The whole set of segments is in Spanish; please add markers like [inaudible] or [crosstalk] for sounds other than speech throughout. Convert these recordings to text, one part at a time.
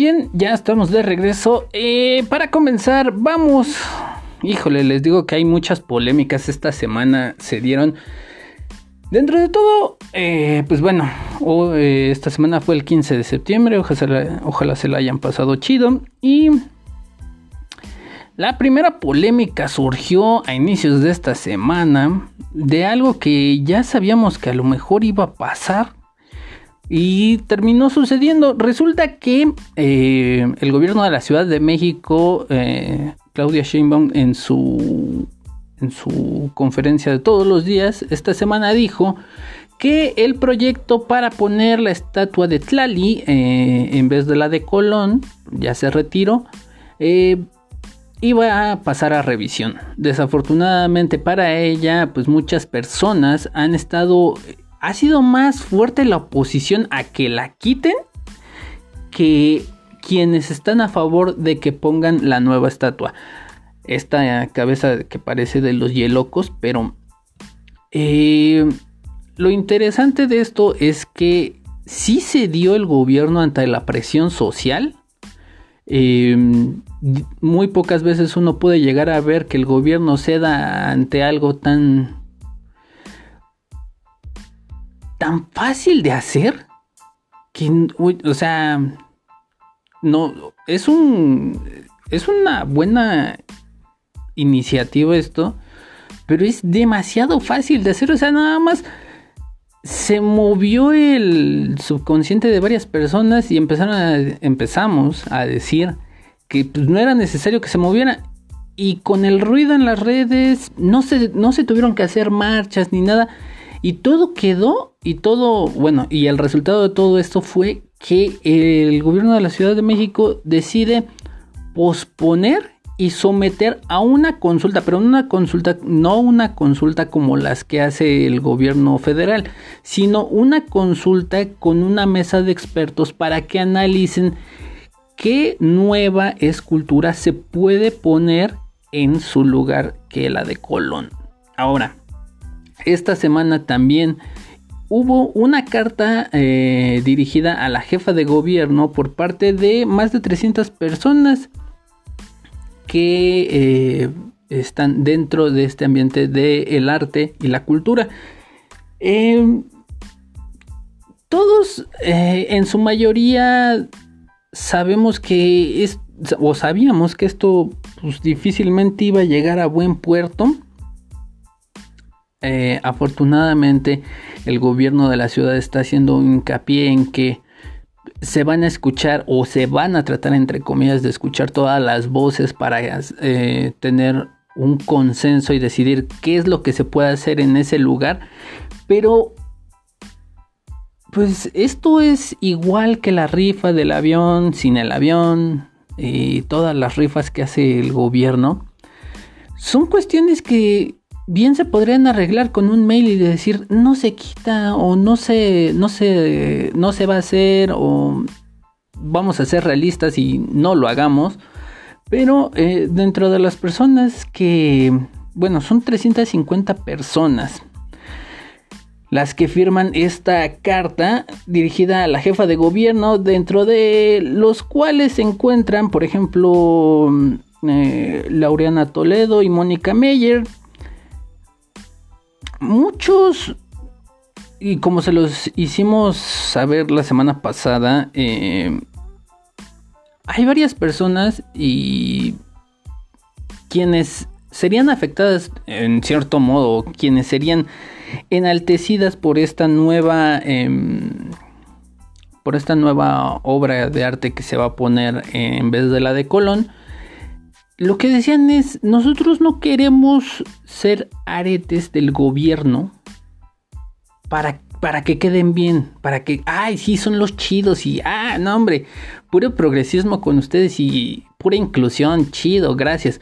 Bien, ya estamos de regreso. Eh, para comenzar, vamos. Híjole, les digo que hay muchas polémicas esta semana. Se dieron. Dentro de todo, eh, pues bueno, eh, esta semana fue el 15 de septiembre. Ojalá se la hayan pasado chido. Y la primera polémica surgió a inicios de esta semana de algo que ya sabíamos que a lo mejor iba a pasar y terminó sucediendo. Resulta que eh, el gobierno de la Ciudad de México, eh, Claudia Sheinbaum, en su, en su conferencia de todos los días, esta semana dijo que el proyecto para poner la estatua de Tlali eh, en vez de la de Colón, ya se retiró, iba a pasar a revisión. Desafortunadamente para ella, pues muchas personas han estado ha sido más fuerte la oposición a que la quiten que quienes están a favor de que pongan la nueva estatua. Esta cabeza que parece de los yelocos, pero eh, lo interesante de esto es que sí se dio el gobierno ante la presión social. Eh, muy pocas veces uno puede llegar a ver que el gobierno ceda ante algo tan tan fácil de hacer que, o sea, no, es un, es una buena iniciativa esto, pero es demasiado fácil de hacer, o sea, nada más se movió el subconsciente de varias personas y empezaron empezamos a decir que pues, no era necesario que se moviera y con el ruido en las redes no se, no se tuvieron que hacer marchas ni nada y todo quedó, y todo, bueno, y el resultado de todo esto fue que el gobierno de la Ciudad de México decide posponer y someter a una consulta, pero una consulta, no una consulta como las que hace el gobierno federal, sino una consulta con una mesa de expertos para que analicen qué nueva escultura se puede poner en su lugar que la de Colón. Ahora, esta semana también hubo una carta eh, dirigida a la jefa de gobierno por parte de más de 300 personas que eh, están dentro de este ambiente del arte y la cultura. Em, todos eh, en su mayoría sabemos que es, o sabíamos que esto pues, difícilmente iba a llegar a buen puerto eh, afortunadamente el gobierno de la ciudad está haciendo hincapié en que se van a escuchar o se van a tratar entre comillas de escuchar todas las voces para eh, tener un consenso y decidir qué es lo que se puede hacer en ese lugar. Pero pues esto es igual que la rifa del avión sin el avión y todas las rifas que hace el gobierno. Son cuestiones que bien se podrían arreglar con un mail y decir no se quita o no se no se no se va a hacer o vamos a ser realistas y no lo hagamos pero eh, dentro de las personas que bueno son 350 personas las que firman esta carta dirigida a la jefa de gobierno dentro de los cuales se encuentran por ejemplo eh, Laureana Toledo y Mónica Meyer muchos, y como se los hicimos saber la semana pasada, eh, hay varias personas y quienes serían afectadas en cierto modo, quienes serían enaltecidas por esta nueva em, por esta nueva obra de arte que se va a poner en vez de la de Colón lo que decían es, nosotros no queremos ser aretes del gobierno para, para que queden bien, para que, ay, sí, son los chidos y, ah, no, hombre, puro progresismo con ustedes y pura inclusión, chido, gracias.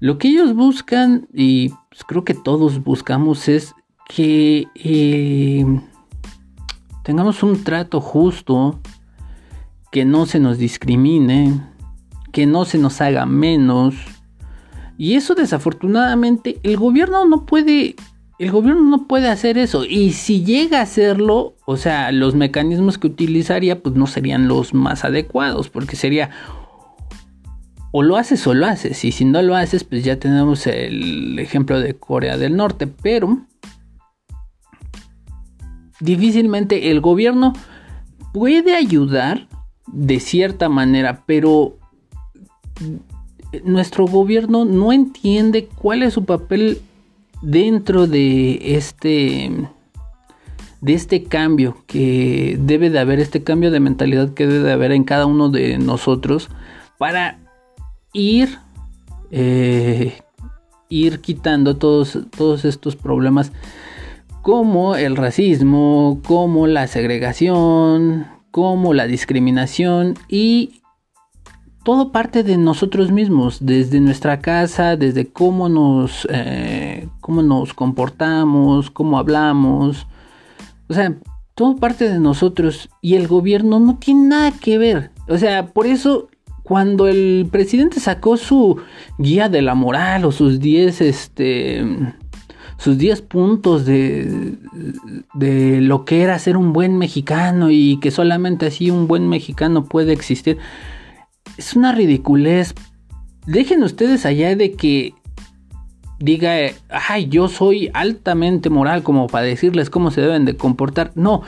Lo que ellos buscan, y pues, creo que todos buscamos, es que eh, tengamos un trato justo, que no se nos discrimine, que no se nos haga menos. Y eso desafortunadamente el gobierno no puede el gobierno no puede hacer eso. Y si llega a hacerlo, o sea, los mecanismos que utilizaría, pues no serían los más adecuados, porque sería o lo haces o lo haces. Y si no lo haces, pues ya tenemos el ejemplo de Corea del Norte. Pero difícilmente el gobierno puede ayudar de cierta manera, pero nuestro gobierno no entiende cuál es su papel dentro de este de este cambio que debe de haber este cambio de mentalidad que debe de haber en cada uno de nosotros para ir eh, ir quitando todos, todos estos problemas como el racismo, como la segregación, como la discriminación y todo parte de nosotros mismos, desde nuestra casa, desde cómo nos, eh, cómo nos comportamos, cómo hablamos. O sea, todo parte de nosotros y el gobierno no tiene nada que ver. O sea, por eso cuando el presidente sacó su guía de la moral o sus 10 este sus 10 puntos de, de lo que era ser un buen mexicano y que solamente así un buen mexicano puede existir es una ridiculez. Dejen ustedes allá de que diga, ay, yo soy altamente moral como para decirles cómo se deben de comportar. No,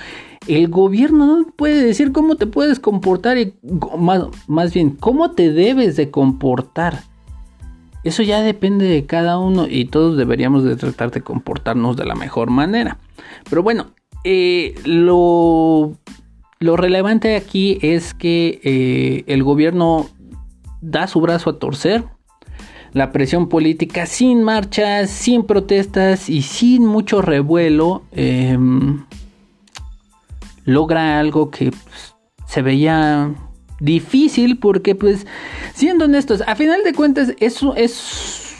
el gobierno no puede decir cómo te puedes comportar y más, más bien cómo te debes de comportar. Eso ya depende de cada uno y todos deberíamos de tratar de comportarnos de la mejor manera. Pero bueno, eh, lo lo relevante aquí es que eh, el gobierno da su brazo a torcer. La presión política sin marchas, sin protestas y sin mucho revuelo em, logra algo que pues, se veía difícil porque pues siendo honestos, a final de cuentas eso es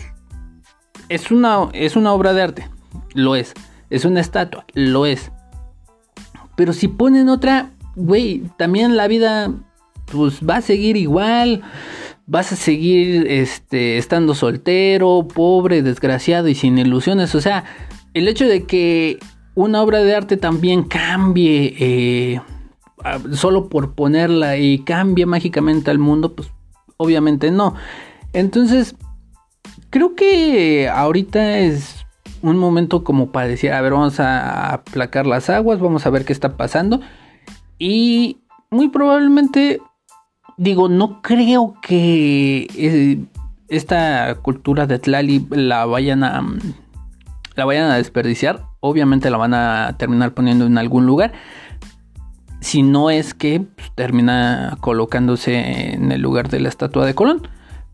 es una es una obra de arte, lo es, es una estatua, lo es. Pero si ponen otra güey, también la vida pues va a seguir igual. Vas a seguir este, estando soltero, pobre, desgraciado y sin ilusiones. O sea, el hecho de que una obra de arte también cambie eh, solo por ponerla y cambie mágicamente al mundo, pues obviamente no. Entonces, creo que ahorita es un momento como para decir, a ver, vamos a aplacar las aguas, vamos a ver qué está pasando. Y muy probablemente, digo, no creo que eh, esta cultura de Tlali la vayan a la vayan a desperdiciar. Obviamente la van a terminar poniendo en algún lugar. Si no es que pues, termina colocándose en el lugar de la estatua de Colón.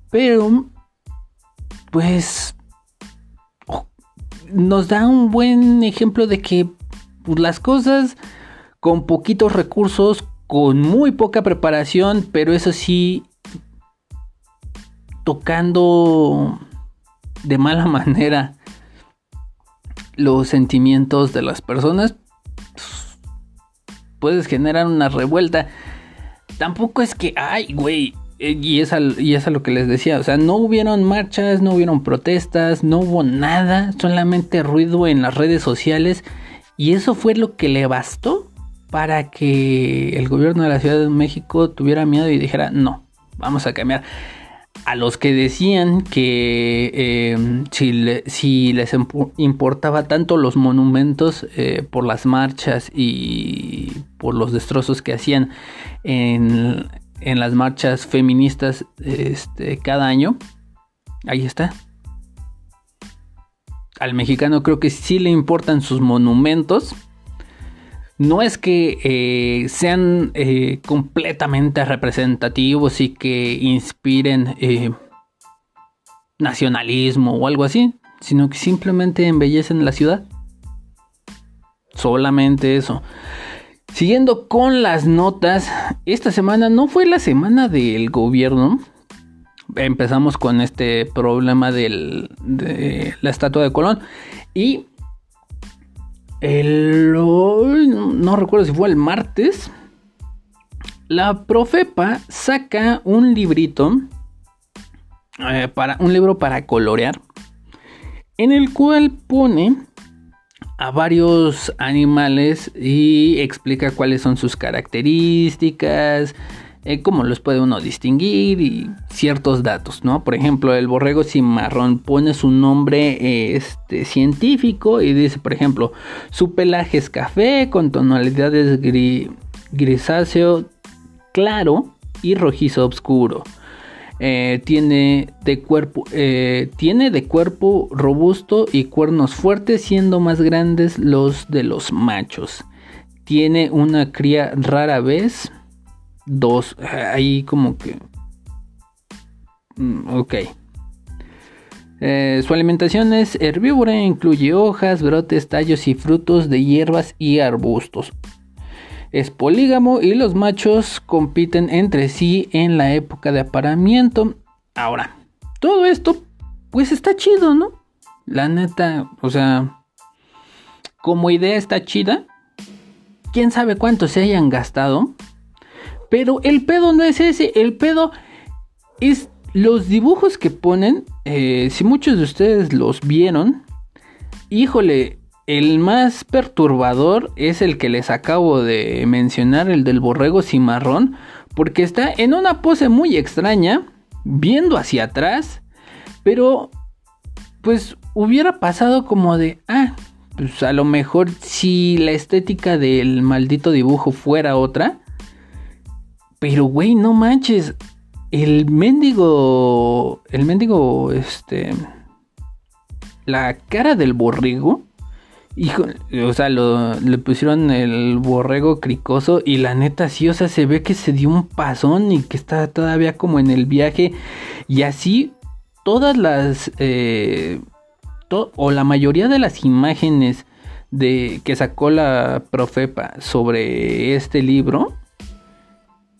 Pero, pues, nos da un buen ejemplo de que pues, las cosas con poquitos recursos, con muy poca preparación, pero eso sí, tocando de mala [laughs] manera los sentimientos de las personas, puedes generar una revuelta. Tampoco es que, ay, güey, eh, y es, es a lo que les decía, o sea, no hubieron marchas, no hubieron protestas, no hubo nada, solamente ruido en las redes sociales, y eso fue lo que le bastó para que el gobierno de la Ciudad de México tuviera miedo y dijera, no, vamos a cambiar. A los que decían que eh, si, les importaba tanto los monumentos eh, por las marchas y por los destrozos que hacían en, en las marchas feministas este, cada año, ahí está. Al mexicano creo que sí le importan sus monumentos no es que eh, sean eh, completamente representativos y que inspiren eh, nacionalismo o algo así, sino que simplemente embellecen la ciudad. Solamente eso. Siguiendo con las notas, esta semana no fue la semana del gobierno. Empezamos con este problema de la estatua de Colón. Y el, no, recuerdo si fue el martes, la Profepa saca un librito, eh, para, un libro para colorear, en el cual pone a varios animales y explica cuáles son sus características, eh, cómo los puede uno distinguir y ciertos datos, ¿no? Por ejemplo, el borrego cimarrón pone su nombre este, científico y dice, por ejemplo, su pelaje es café con tonalidades grisáceo claro y rojizo oscuro. Eh, tiene, de cuerpo, eh, tiene de cuerpo robusto y cuernos fuertes, siendo más grandes los de los machos. Tiene una cría rara vez. Dos. Ahí como que... Mm, ok. Eh, su alimentación es herbívora, incluye hojas, brotes, tallos y frutos de hierbas y arbustos es polígamo y los machos compiten entre sí en la época de aparamiento. Ahora, todo esto pues está chido, ¿no? La neta, o sea, como idea está chida. Quién sabe cuánto se hayan gastado. Pero el pedo no es ese, el pedo es los dibujos que ponen. Eh, si muchos de ustedes los vieron, híjole, el más perturbador es el que les acabo de mencionar, el del borrego cimarrón, porque está en una pose muy extraña, viendo hacia atrás, pero pues hubiera pasado como de, ah, pues a lo mejor si la estética del maldito dibujo fuera otra, pero güey, no manches, el mendigo, el mendigo, este, la cara del borrego Hijo, o sea, le pusieron el borrego cricoso y la neta sí, o sea, se ve que se dio un pasón y que está todavía como en el viaje. Y así, todas las, eh, o la mayoría de las imágenes de que sacó la Profepa sobre este libro,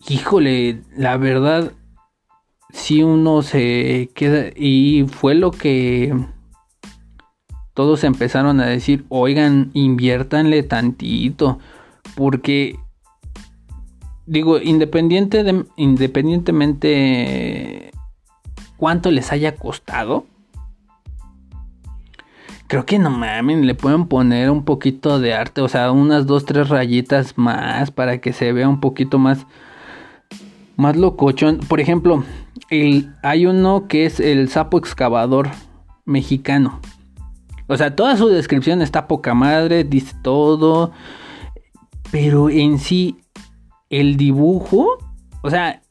híjole, la verdad, sí uno se queda, y fue lo que todos empezaron a decir, oigan, inviértanle tantito, porque, digo, independiente de, independientemente cuánto les haya costado, creo que no mamen, le pueden poner un poquito de arte, o sea, unas dos, tres rayitas más para que se vea un poquito más, más locochón. Por ejemplo, hay uno que es el sapo excavador mexicano. O sea, toda su descripción está poca madre, dice todo. Pero en sí, el dibujo, o sea,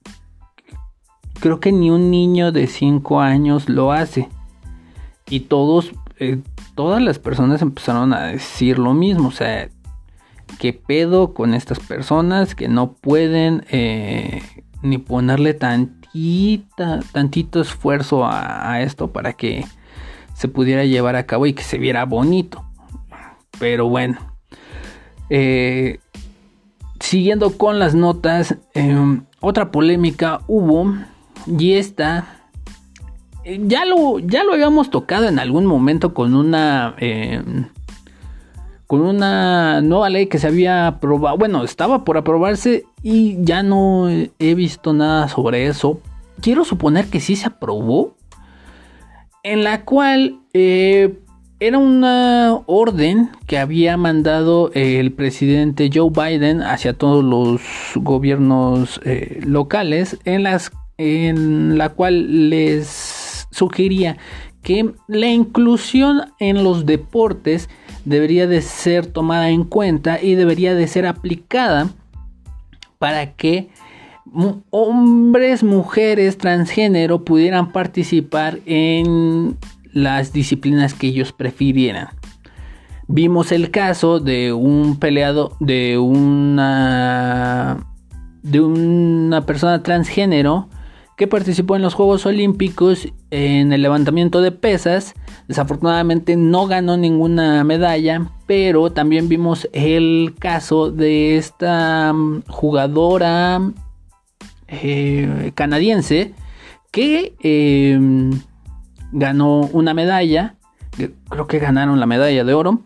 creo que ni un niño de 5 años lo hace. Y todos, eh, todas las personas empezaron a decir lo mismo. O sea, ¿qué pedo con estas personas que no pueden eh, ni ponerle tantita, tantito esfuerzo a esto para que se pudiera llevar a cabo y que se viera bonito. Pero bueno. Eh, siguiendo con las notas, em, otra polémica hubo y esta eh, ya lo, ya lo habíamos tocado en algún momento con una em, con una nueva ley que se había aprobado, bueno, estaba por aprobarse y ya no he visto nada sobre eso. Quiero suponer que sí se aprobó, en la cual eh, era una orden que había mandado el presidente Joe Biden hacia todos los gobiernos eh, locales, en, las, en la cual les sugería que la inclusión en los deportes debería de ser tomada en cuenta y debería de ser aplicada para que hombres, mujeres, transgénero pudieran participar en las disciplinas que ellos prefirieran. Vimos el caso de un peleado, de una, de una persona transgénero que participó en los Juegos Olímpicos en el levantamiento de pesas. Desafortunadamente no ganó ninguna medalla, pero también vimos el caso de esta jugadora eh, canadiense que em, ganó una medalla, creo que ganaron la medalla de oro.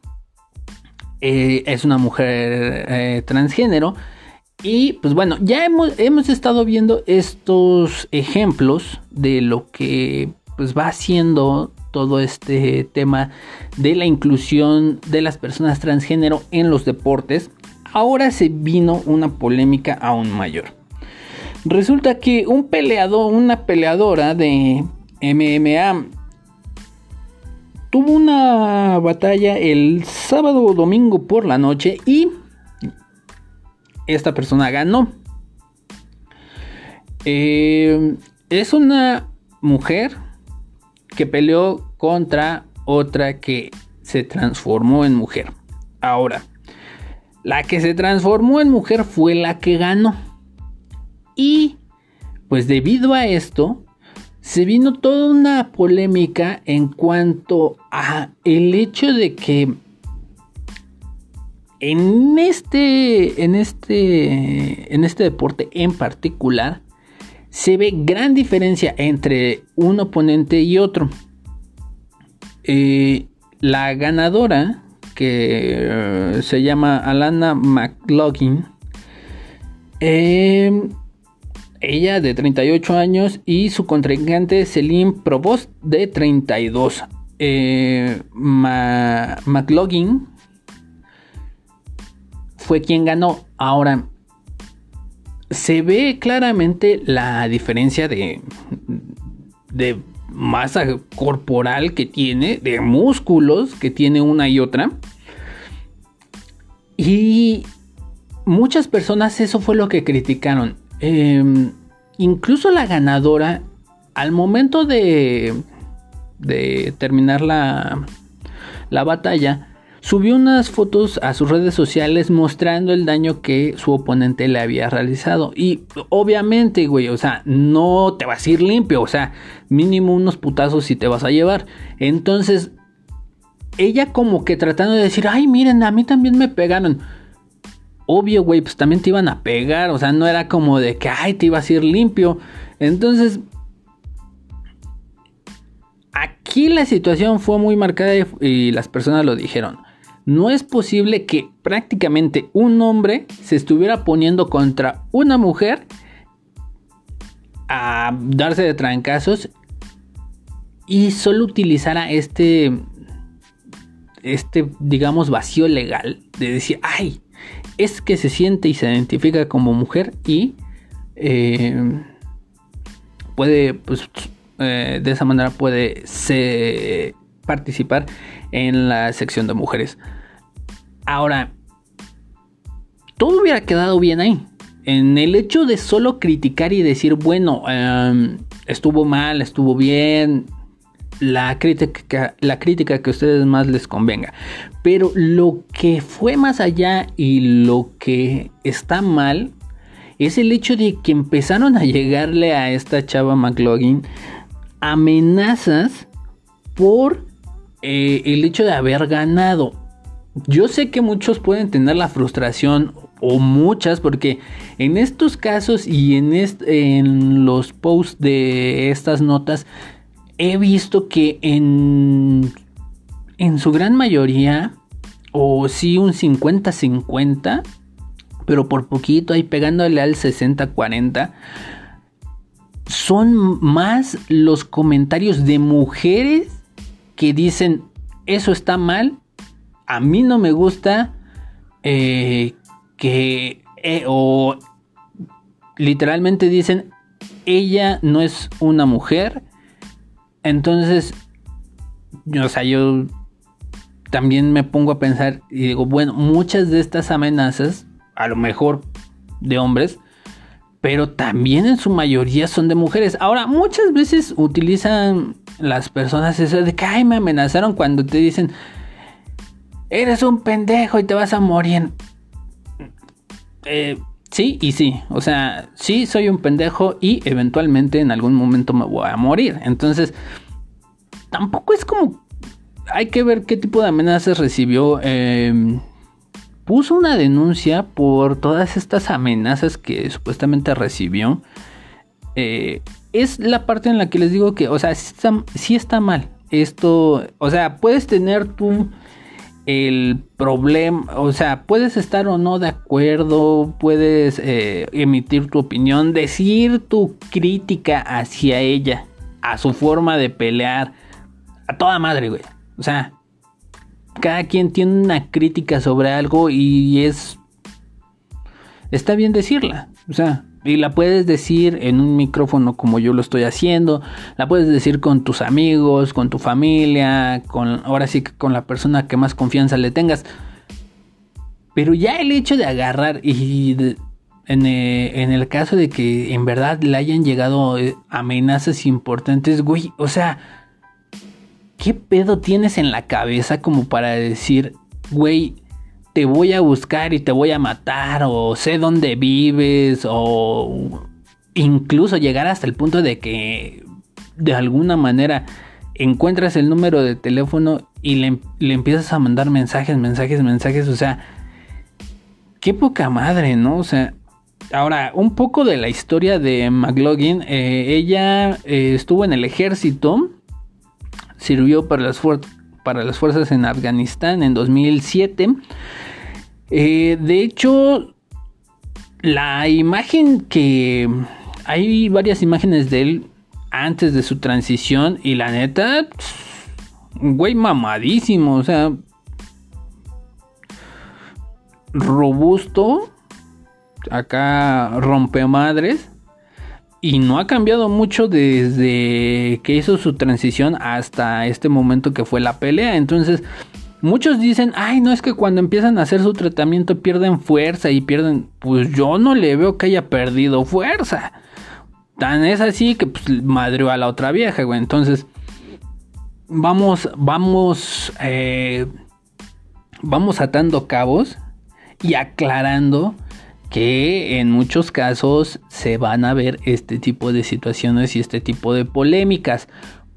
Eh, es una mujer eh, transgénero. Y pues bueno, ya hemos, hemos, estado viendo estos ejemplos de lo que pues va haciendo todo este tema de la inclusión de las personas transgénero en los deportes, ahora se vino una polémica aún mayor. Resulta que un peleador, una peleadora de MMA tuvo una batalla el sábado o domingo por la noche y esta persona ganó. Eh, es una mujer que peleó contra otra que se transformó en mujer. Ahora, la que se transformó en mujer fue la que ganó. Y pues debido a esto, se vino toda una polémica en cuanto a el hecho de que en este, en este, en este deporte en particular, se ve gran diferencia entre un oponente y otro. Eh, la ganadora, que eh, se llama Alana McLaughlin, eh, ella de 38 años y su contrincante Celine Provost de 32. McLaughlin fue quien ganó. Ahora, se ve claramente la diferencia de, de masa corporal que tiene, de músculos que tiene una y otra. Y muchas personas eso fue lo que criticaron. Em, incluso la ganadora, al momento de, de terminar la, la batalla, subió unas fotos a sus redes sociales mostrando el daño que su oponente le había realizado. Y obviamente, güey, o sea, no te vas a ir limpio, o sea, mínimo unos putazos si te vas a llevar. Entonces, ella como que tratando de decir, ay, miren, a mí también me pegaron. Obvio, güey, pues también te iban a pegar, o sea, no era como de que, ay, te ibas a ir limpio. Entonces, aquí la situación fue muy marcada y las personas lo dijeron no es posible que prácticamente un hombre se estuviera poniendo contra una mujer a darse de trancazos y solo utilizara este este digamos vacío legal de decir ay es que se siente y se identifica como mujer y eh, puede pues eh, de esa manera puede participar en la sección de mujeres. Ahora, todo hubiera quedado bien ahí. En el hecho de solo criticar y decir, bueno, em, estuvo mal, estuvo bien, la crítica, la crítica que a ustedes más les convenga. Pero lo que fue más allá y lo que está mal es el hecho de que empezaron a llegarle a esta chava McLaughlin amenazas por eh, el hecho de haber ganado. Yo sé que muchos pueden tener la frustración o muchas porque en estos casos y en, en los posts de estas notas he visto que en, en su gran mayoría o sí un 50-50 pero por poquito ahí pegándole al 60-40 son más los comentarios de mujeres que dicen eso está mal, a mí no me gusta eh, que eh, o literalmente dicen ella no es una mujer, entonces, o sea, yo también me pongo a pensar y digo, bueno, muchas de estas amenazas, a lo mejor de hombres, pero también en su mayoría son de mujeres. Ahora, muchas veces utilizan las personas eso de que, ay, me amenazaron cuando te dicen, eres un pendejo y te vas a morir. Eh, sí y sí, o sea, sí soy un pendejo y eventualmente en algún momento me voy a morir. Entonces, tampoco es como... Hay que ver qué tipo de amenazas recibió. Eh, puso una denuncia por todas estas amenazas que supuestamente recibió. Eh, es la parte en la que les digo que, o sea, sí está, mal. Esto, o sea, puedes tener tú el problema, o sea, puedes estar o no de acuerdo, puedes eh, emitir tu opinión, decir tu crítica hacia ella, a su forma de pelear, a toda madre, güey. O sea, cada quien tiene una crítica sobre algo y es... Está bien decirla. O sea, y la puedes decir en un micrófono como yo lo estoy haciendo. La puedes decir con tus amigos, con tu familia, con ahora sí que con la persona que más confianza le tengas. Pero ya el hecho de agarrar y en, eh, en, el caso de que en verdad le hayan llegado eh, amenazas importantes, güey, o sea, ¿qué pedo tienes en la cabeza como para decir, güey, te voy a buscar y te voy a matar o sé dónde vives o incluso llegar hasta el punto de que de alguna manera encuentras el número de teléfono y le, le empiezas a mandar mensajes, mensajes, mensajes, o sea, qué poca madre, ¿no? O sea, ahora, un poco de la historia de McLaughlin. Eh, ella eh, estuvo en el ejército, sirvió para las, para las fuerzas en Afganistán en 2007. Eh, de hecho, la imagen que... Hay varias imágenes de él antes de su transición y la neta, güey mamadísimo, o sea, robusto. Acá rompe madres. Y no ha cambiado mucho desde que hizo su transición hasta este momento que fue la pelea. Entonces, muchos dicen, ay, no es que cuando empiezan a hacer su tratamiento pierden fuerza y pierden... Pues yo no le veo que haya perdido fuerza. Tan es así que pues, madreó a la otra vieja, güey. Entonces, vamos, vamos, eh, vamos atando cabos y aclarando que en muchos casos se van a ver este tipo de situaciones y este tipo de polémicas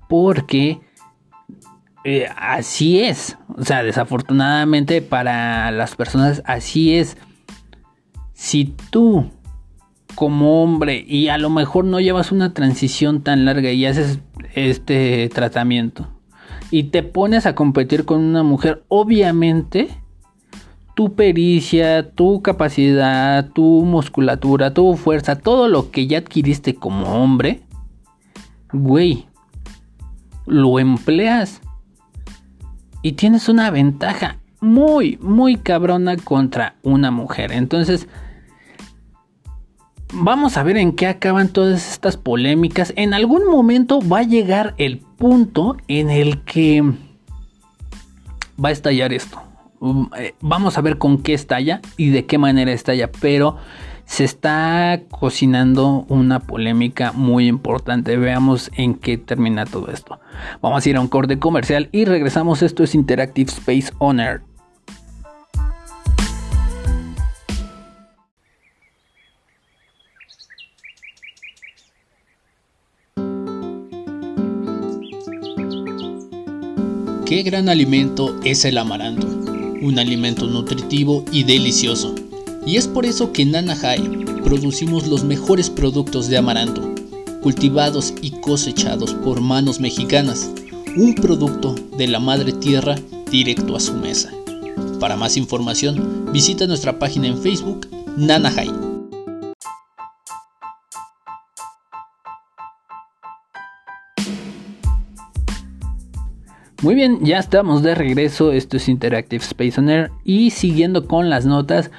porque eh, así es. O sea desafortunadamente para las personas así es. Si tú como hombre y a lo mejor no llevas una transición tan larga y haces este tratamiento y te pones a competir con una mujer obviamente tu pericia, tu capacidad, tu musculatura, tu fuerza, todo lo que ya adquiriste como hombre, güey, lo empleas y tienes una ventaja muy, muy cabrona contra una mujer. Entonces, vamos a ver en qué acaban todas estas polémicas. En algún momento va a llegar el punto en el que va a estallar esto. Mm, eh, vamos a ver con qué estalla y de qué manera estalla, pero se está cocinando una polémica muy importante. Veamos en qué termina todo esto. Vamos a ir a un corte comercial y regresamos. Esto es Interactive Space Owner. Qué gran alimento es el amaranto un alimento nutritivo y delicioso. Y es por eso que en Nanahai producimos los mejores productos de amaranto, cultivados y cosechados por manos mexicanas, un producto de la madre tierra directo a su mesa. Para más información, visita nuestra página en Facebook, Nanahai. Muy bien, ya estamos de regreso. Esto es Interactive Space on Air. Y siguiendo con las notas.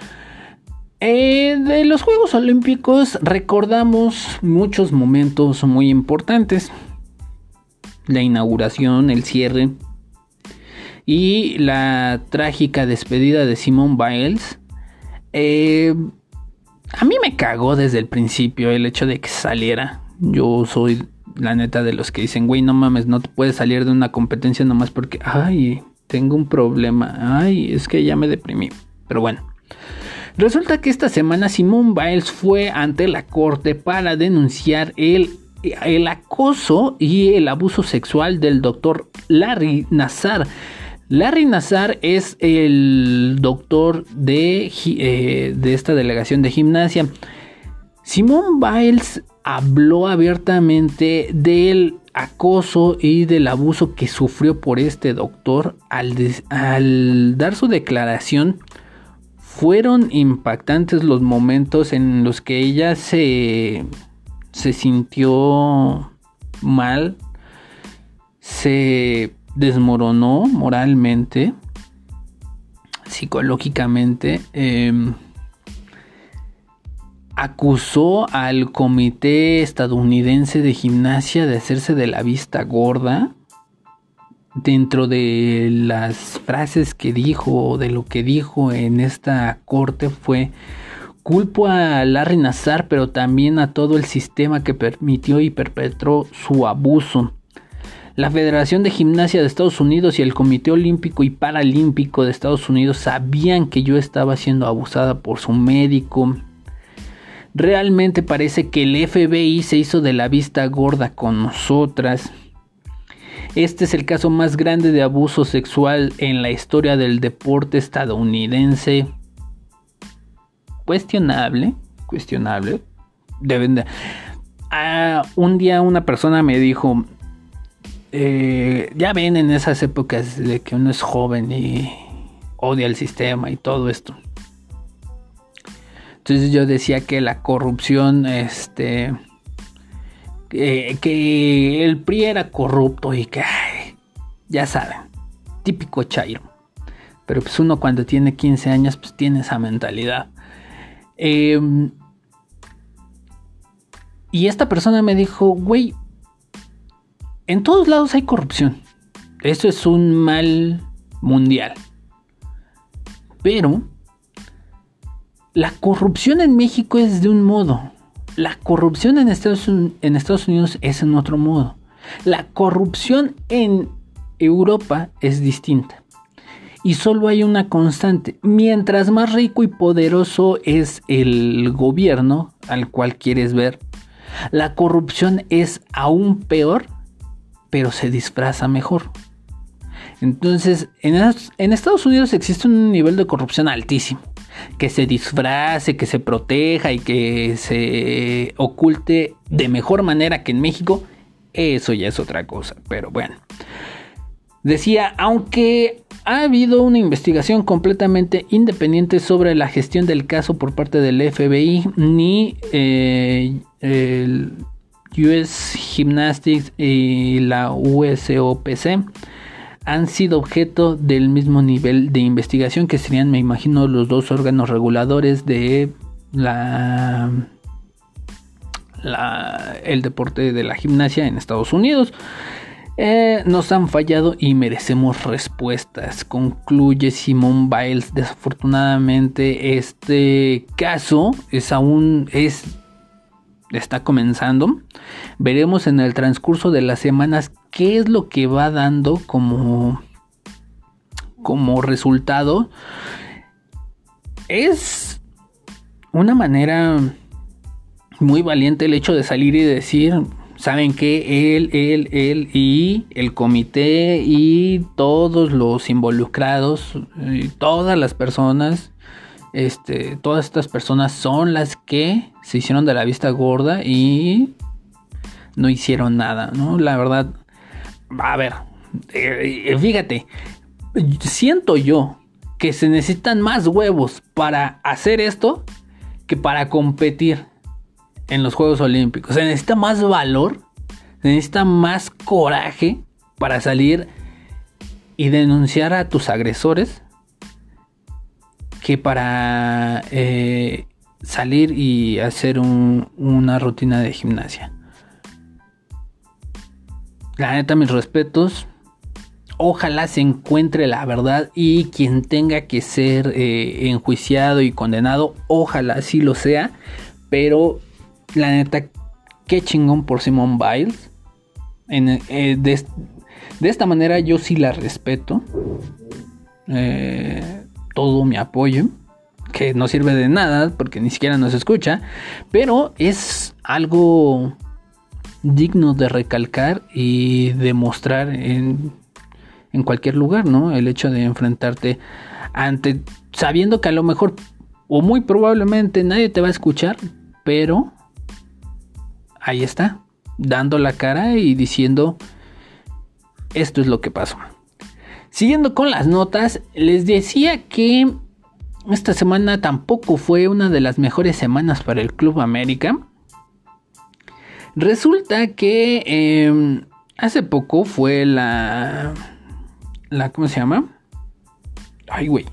Eh, de los Juegos Olímpicos recordamos muchos momentos muy importantes. La inauguración, el cierre y la trágica despedida de Simone Biles. Eh, a mí me cagó desde el principio el hecho de que saliera. Yo soy la neta de los que dicen, güey, no mames, no te puedes salir de una competencia nomás porque, ay, tengo un problema, ay, es que ya me deprimí. Pero bueno, resulta que esta semana Simone Biles fue ante la corte para denunciar el, el acoso y el abuso sexual del doctor Larry Nazar. Larry Nazar es el doctor de, eh, de esta delegación de gimnasia. Simone Biles habló abiertamente del acoso y del abuso que sufrió por este doctor al, dar su declaración. Fueron impactantes los momentos en los que ella se, se sintió mal, se desmoronó moralmente, psicológicamente. Em, acusó al Comité Estadounidense de Gimnasia de hacerse de la vista gorda. Dentro de las frases que dijo, de lo que dijo en esta corte fue culpo a Larry Nassar, pero también a todo el sistema que permitió y perpetró su abuso. La Federación de Gimnasia de Estados Unidos y el Comité Olímpico y Paralímpico de Estados Unidos sabían que yo estaba siendo abusada por su médico, Realmente parece que el FBI se hizo de la vista gorda con nosotras. Este es el caso más grande de abuso sexual en la historia del deporte estadounidense. Cuestionable, cuestionable. Deben de... Ah, un día una persona me dijo, eh, ya ven en esas épocas de que uno es joven y odia el sistema y todo esto. Entonces yo decía que la corrupción, este, que el PRI era corrupto y que, ya saben, típico Chairo. Pero pues uno cuando tiene 15 años, pues tiene esa mentalidad. Em, y esta persona me dijo, güey, en todos lados hay corrupción. Eso es un mal mundial. Pero la corrupción en México es de un modo. La corrupción en Estados, Unidos es en otro modo. La corrupción en Europa es distinta. Y solo hay una constante. Mientras más rico y poderoso es el gobierno al cual quieres ver, la corrupción es aún peor, pero se disfraza mejor. Entonces, en Estados Unidos existe un nivel de corrupción altísimo que se disfrace, que se proteja y que se oculte de mejor manera que en México, eso ya es otra cosa. Pero bueno. Decía, aunque ha habido una investigación completamente independiente sobre la gestión del caso por parte del FBI, ni eh, el US Gymnastics y la USOPC han sido objeto del mismo nivel de investigación que serían, me imagino, los dos órganos reguladores de la, el deporte de la gimnasia en Estados Unidos. Eh, nos han fallado y merecemos respuestas, concluye Simone Biles. Desafortunadamente este caso es aún es está comenzando. Veremos en el transcurso de las semanas qué es lo que va dando como, como resultado. Es una manera muy valiente el hecho de salir y decir, saben que él, él, él y el comité y todos los involucrados, y todas las personas este, todas estas personas son las que se hicieron de la vista gorda y no hicieron nada, ¿no? La verdad, a ver, eh, fíjate, siento yo que se necesitan más huevos para hacer esto que para competir en los Juegos Olímpicos. Se necesita más valor, se necesita más coraje para salir y denunciar a tus agresores que para eh, salir y hacer una rutina de gimnasia. La neta, mis respetos. Ojalá se encuentre la verdad y quien tenga que ser eh, enjuiciado y condenado, ojalá sí lo sea. Pero la neta, qué chingón por Simone Biles. Eh, de, de, esta manera yo sí la respeto. Eh, todo mi apoyo, que no sirve de nada porque ni siquiera nos escucha, pero es algo digno de recalcar y demostrar en, en cualquier lugar, ¿no? El hecho de enfrentarte ante, sabiendo que a lo mejor o muy probablemente nadie te va a escuchar, pero ahí está, dando la cara y diciendo, esto es lo que pasó. Siguiendo con las notas, les decía que esta semana tampoco fue una de las mejores semanas para el Club América. Resulta que em, hace poco fue la, la, ¿cómo se llama? Ay, güey.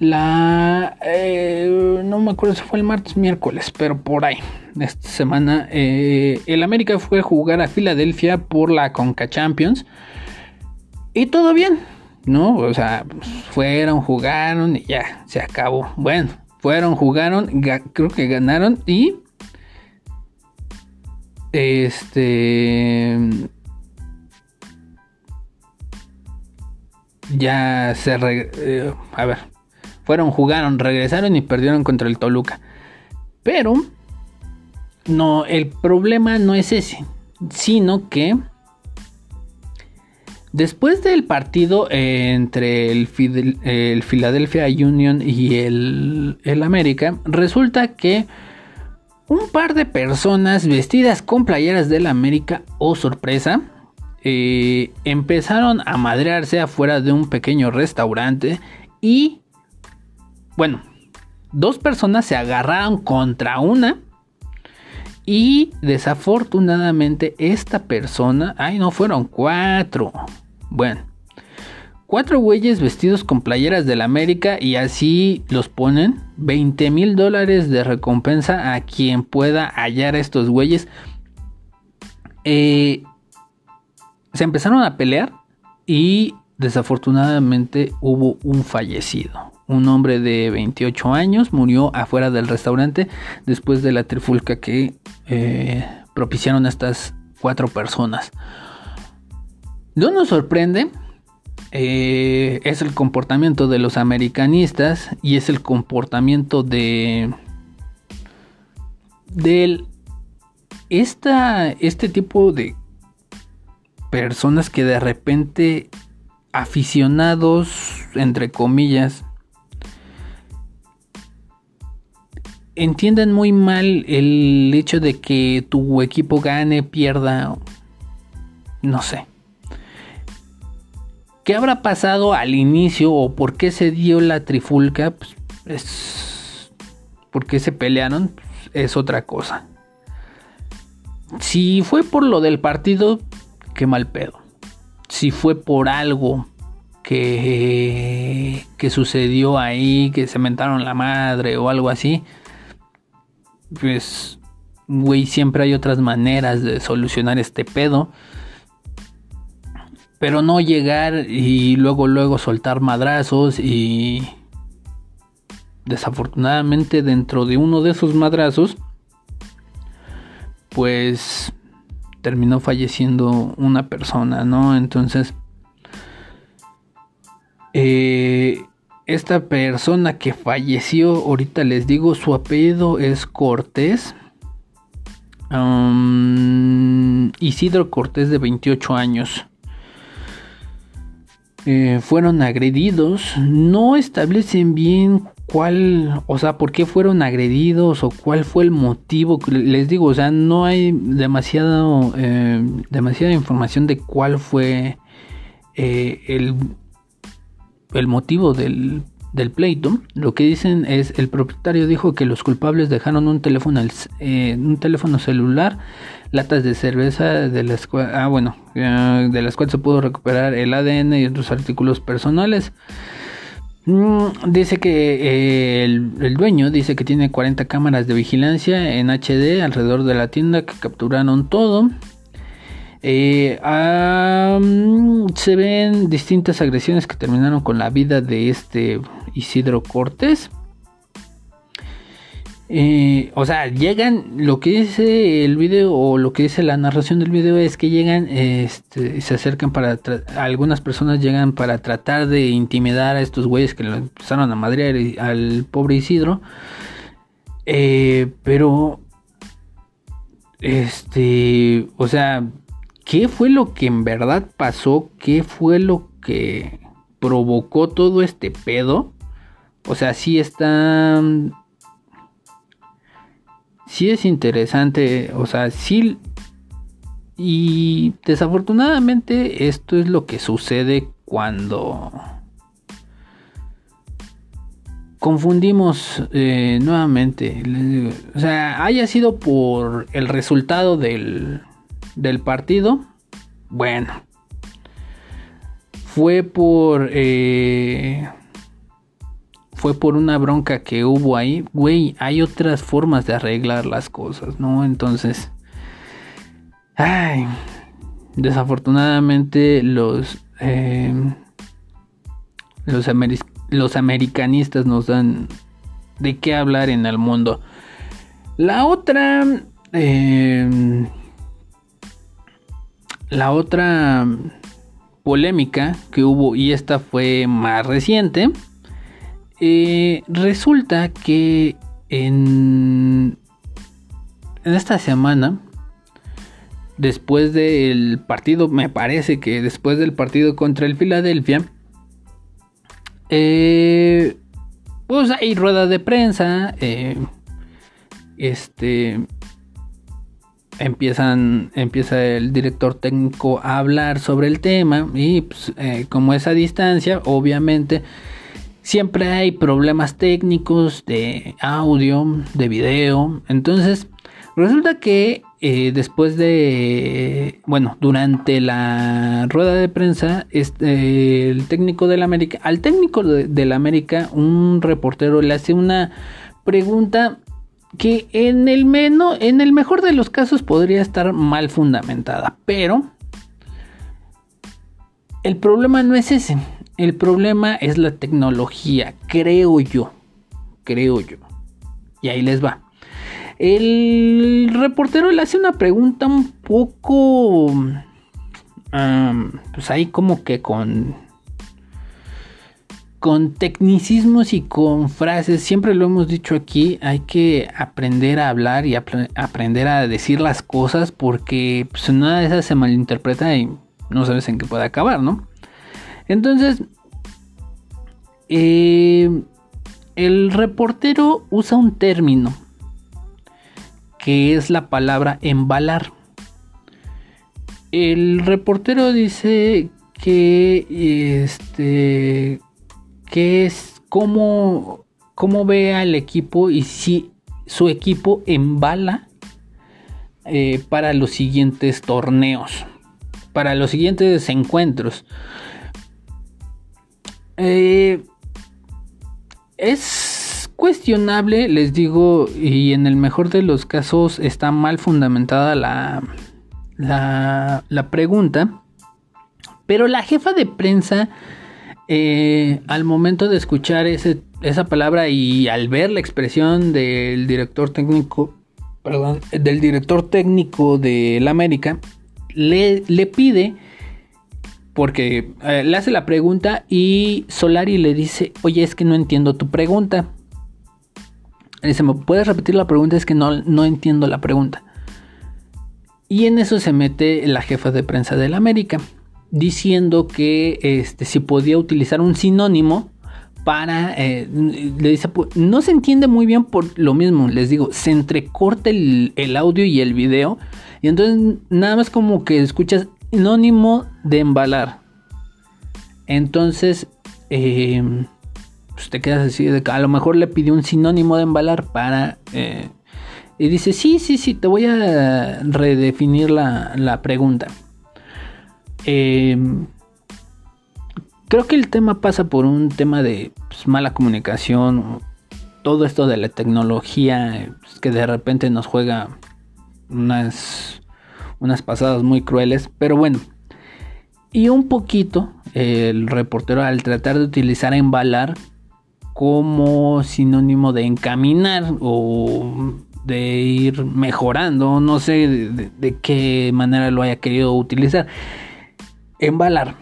La, eh, no me acuerdo si fue el martes, miércoles, pero por ahí, esta semana, eh, el América fue a jugar a Filadelfia por la Conca Champions. Y todo bien, ¿no? O sea, fueron, jugaron y ya, se acabó. Bueno, fueron, jugaron, creo que ganaron y... Este... Ya se... Eh, a ver. Fueron, jugaron, regresaron y perdieron contra el Toluca. Pero... No, el problema no es ese. Sino que Después del partido entre el, Philadelphia Union y el, América, resulta que un par de personas vestidas con playeras del América, oh sorpresa, eh, empezaron a madrearse afuera de un pequeño restaurante y, bueno, dos personas se agarraron contra una y desafortunadamente esta persona, ay no, fueron cuatro. Bueno, cuatro güeyes vestidos con playeras del América y así los ponen 20 mil dólares de recompensa a quien pueda hallar a estos güeyes. Eh, se empezaron a pelear y desafortunadamente hubo un fallecido. Un hombre de 28 años murió afuera del restaurante después de la trifulca que eh, propiciaron estas cuatro personas. No nos sorprende, eh, es el comportamiento de los americanistas y es el comportamiento de esta, este tipo de personas que de repente aficionados entre comillas entienden muy mal el hecho de que tu equipo gane, pierda, no sé. ¿Qué habrá pasado al inicio o por qué se dio la trifulca? Pues es... ¿Por qué se pelearon? Pues, es otra cosa. Si fue por lo del partido, qué mal pedo. Si fue por algo que, que sucedió ahí, que se mentaron la madre o algo así, pues, güey, siempre hay otras maneras de solucionar este pedo pero no llegar y luego luego soltar madrazos y desafortunadamente dentro de uno de esos madrazos pues terminó falleciendo una persona, ¿no? Entonces eh, esta persona que falleció, ahorita les digo, su apellido es Cortés. Um, Isidro Cortés de 28 años. Eh, fueron agredidos. No establecen bien cuál, o sea, por qué fueron agredidos o cuál fue el motivo. Les digo, o sea, no hay demasiado, eh, demasiada información de cuál fue eh, el, el motivo del, del pleito. Lo que dicen es el propietario dijo que los culpables dejaron un teléfono, un teléfono celular latas de cerveza de las cuales, ah, bueno, de las cuales se pudo recuperar el ADN y otros artículos personales. Mm, dice que eh, el, dueño dice que tiene 40 cámaras de vigilancia en HD alrededor de la tienda que capturaron todo. Eh, se ven distintas agresiones que terminaron con la vida de este Isidro Cortés. O sea, llegan, lo que dice el video o lo que dice la narración del video es que llegan, este, se acercan para, algunas personas llegan para tratar de intimidar a estos güeyes que lo empezaron a madrear al pobre Isidro. Eh, pero, este, o sea, ¿qué fue lo que en verdad pasó? ¿Qué fue lo que provocó todo este pedo? O sea, sí están sí es interesante, o sea, sí... Y desafortunadamente esto es lo que sucede cuando confundimos eh, nuevamente. O sea, haya sido por el resultado del, del partido. Bueno. fue por... Eh, fue por una bronca que hubo ahí. Güey, hay otras formas de arreglar las cosas, ¿no? Entonces... Ay, desafortunadamente los... Eh, los, americanistas nos dan de qué hablar en el mundo. La otra... Eh, la otra polémica que hubo, y esta fue más reciente, eh, resulta que en, esta semana, después del partido, me parece que después del partido contra el Philadelphia, eh, pues hay rueda de prensa, eh, este, empiezan, empieza el director técnico a hablar sobre el tema y pues, como esa distancia, obviamente siempre hay problemas técnicos de audio, de video. Entonces, resulta que eh, después de, bueno, durante la rueda de prensa, este, el técnico del América, al técnico del América, un reportero le hace una pregunta que en el, menos, en el mejor de los casos podría estar mal fundamentada, pero el problema no es ese, el problema es la tecnología, creo yo, creo yo. Y ahí les va. El reportero le hace una pregunta un poco... pues ahí como que con con tecnicismos y con frases, siempre lo hemos dicho aquí, hay que aprender a hablar y aprender a decir las cosas porque pues, nada de esas se malinterpreta y no sabes en qué puede acabar, ¿no? Entonces, eh, el reportero usa un término que es la palabra embalar. El reportero dice que este que es cómo, cómo ve al equipo y si su equipo embala eh, para los siguientes torneos, para los siguientes encuentros. Eh, es cuestionable, les digo, y en el mejor de los casos está mal fundamentada la, la, pregunta, pero la jefa de prensa eh, al momento de escuchar esa palabra y al ver la expresión del director técnico, perdón, del director técnico del América, le, le pide, porque eh, le hace la pregunta y Solari le dice, oye, es que no entiendo tu pregunta. Le dice, ¿me puedes repetir la pregunta? Es que no, no entiendo la pregunta. Y en eso se mete la jefa de prensa del América diciendo que este, si podía utilizar un sinónimo para, eh, le dice, no se entiende muy bien por lo mismo, les digo, se entrecorta el, audio y el video, y entonces nada más como que escuchas sinónimo de embalar. Entonces, em, pues te quedas así a lo mejor le pidió un sinónimo de embalar para... Eh, y dice, sí, sí, sí, te voy a redefinir la, la pregunta. Em, creo que el tema pasa por un tema de pues, mala comunicación, todo esto de la tecnología pues, que de repente nos juega unas, unas pasadas muy crueles, pero bueno. Y un poquito el reportero al tratar de utilizar embalar como sinónimo de encaminar o de ir mejorando, no sé de qué manera lo haya querido utilizar. Embalar.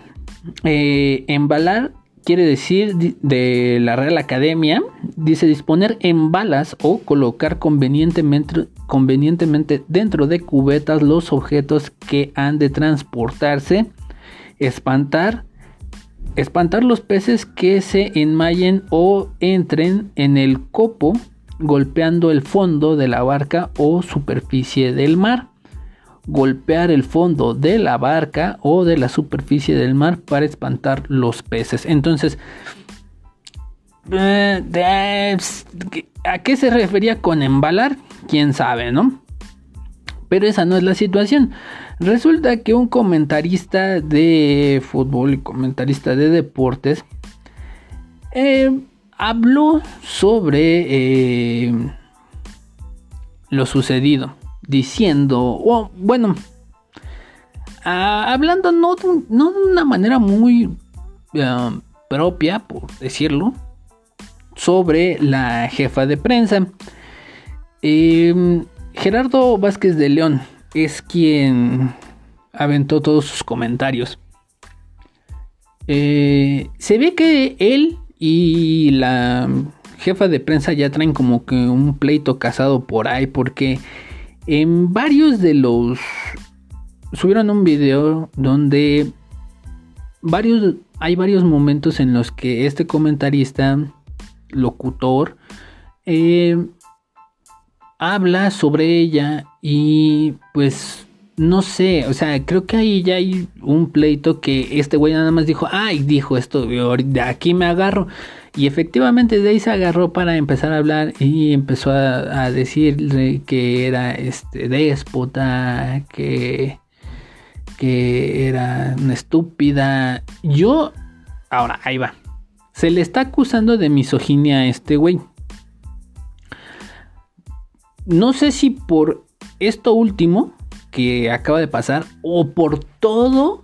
Eh, embalar quiere decir de la Real Academia, dice disponer en balas o colocar convenientemente, convenientemente dentro de cubetas los objetos que han de transportarse, espantar, espantar los peces que se enmayen o entren en el copo golpeando el fondo de la barca o superficie del mar golpear el fondo de la barca o de la superficie del mar para espantar los peces. Entonces, eh, ¿a qué se refería con embalar? Quién sabe, ¿no? Pero esa no es la situación. Resulta que un comentarista de fútbol y comentarista de deportes eh, habló sobre eh, lo sucedido, diciendo, bueno, hablando no, no, de una manera muy eh, propia, por decirlo, sobre la jefa de prensa. Gerardo Vázquez de León es quien aventó todos sus comentarios. se ve que él y la jefa de prensa ya traen como que un pleito casado por ahí porque en varios de los subieron un video donde varios hay varios momentos en los que este comentarista locutor eh, habla sobre ella y pues no sé, o sea, creo que ahí ya hay un pleito que este güey nada más dijo, ay, dijo esto, de aquí me agarro. Y efectivamente de se agarró para empezar a hablar y empezó a, decirle que era este déspota, que, que era una estúpida. Yo, ahora, ahí va. Se le está acusando de misoginia a este güey. No sé si por esto último que acaba de pasar o por todo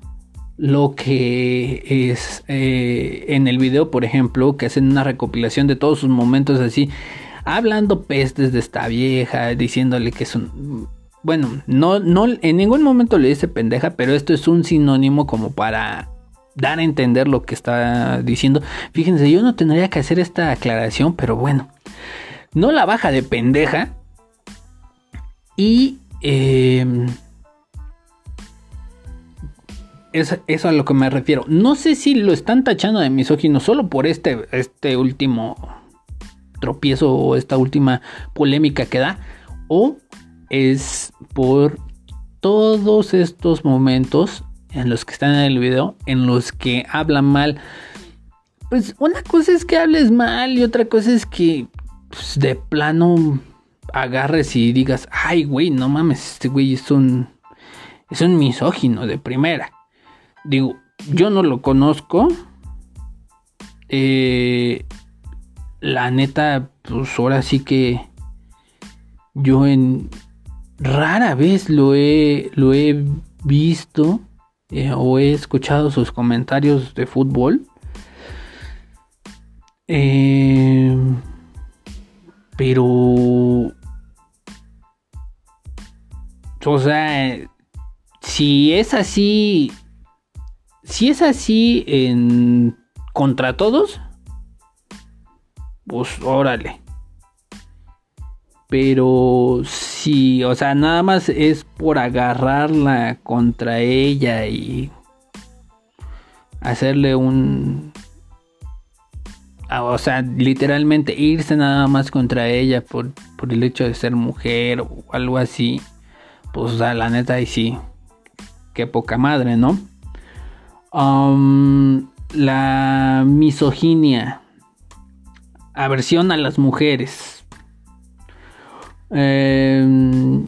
lo que es eh, en el video, por ejemplo, que hacen una recopilación de todos sus momentos así, hablando pestes de esta vieja, diciéndole que es un... Bueno, no, no, en ningún momento le dice pendeja, pero esto es un sinónimo como para dar a entender lo que está diciendo. Fíjense, yo no tendría que hacer esta aclaración, pero bueno, no la baja de pendeja. Y Em, es, eso a lo que me refiero. No sé si lo están tachando de misógino solo por este, este último tropiezo o esta última polémica que da. O es por todos estos momentos en los que están en el video, en los que hablan mal. Pues una cosa es que hables mal y otra cosa es que pues, de plano agarres y digas, ay, güey, no mames, este güey es un, es un misógino de primera. Digo, yo no lo conozco. Eh, la neta, pues ahora sí que yo en rara vez lo he, lo he visto eh, o he escuchado sus comentarios de fútbol. Eh, pero o sea, si es así, si es así en contra todos, pues órale. Pero si, o sea, nada más es por agarrarla contra ella y hacerle un... O sea, literalmente irse nada más contra ella por, por el hecho de ser mujer o algo así pues la neta ahí sí, qué poca madre, ¿no? Um, la misoginia, aversión a las mujeres. Em,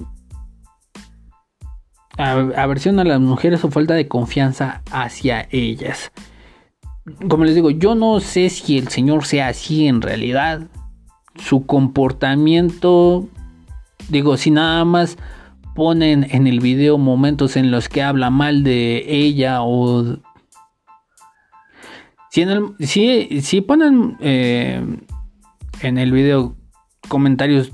aversión a las mujeres o falta de confianza hacia ellas. Como les digo, yo no sé si el señor sea así en realidad. Su comportamiento, digo, si nada más ponen en el video momentos en los que habla mal de ella o si, en el, si, ponen eh, en el video comentarios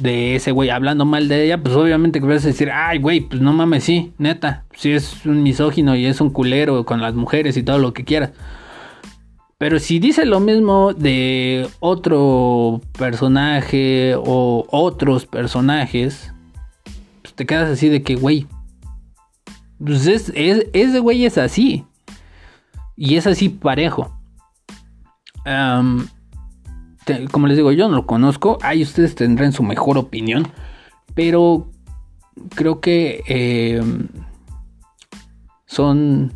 de ese güey hablando mal de ella, pues obviamente que vas a decir, ay güey, pues no mames, sí, neta, si es un misógino y es un culero con las mujeres y todo lo que quieras. Pero si dice lo mismo de otro personaje o otros personajes, te quedas así de que, güey, pues es, ese güey es así. Y es así parejo. como les digo, yo no lo conozco. Ahí ustedes tendrán su mejor opinión. Pero creo que em, son,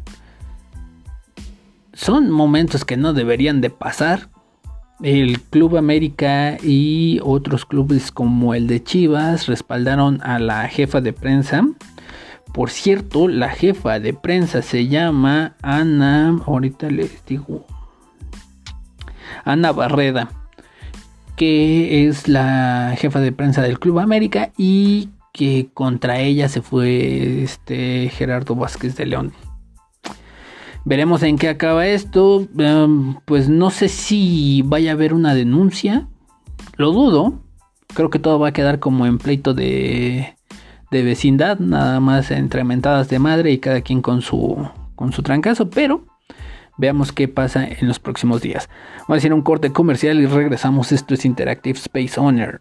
son momentos que no deberían de pasar. El Club América y otros clubes como el de Chivas respaldaron a la jefa de prensa. Por cierto, la jefa de prensa se llama Ana, ahorita les digo, Ana Barreda, que es la jefa de prensa del Club América y que contra ella se fue este Gerardo Vázquez de León. Veremos en qué acaba esto. Em, pues no sé si vaya a haber una denuncia. Lo dudo. Creo que todo va a quedar como en pleito de, de vecindad. Nada más entre mentadas de madre y cada quien con su, con su trancazo. Pero veamos qué pasa en los próximos días. Vamos a hacer un corte comercial y regresamos. Esto es Interactive Space Owner.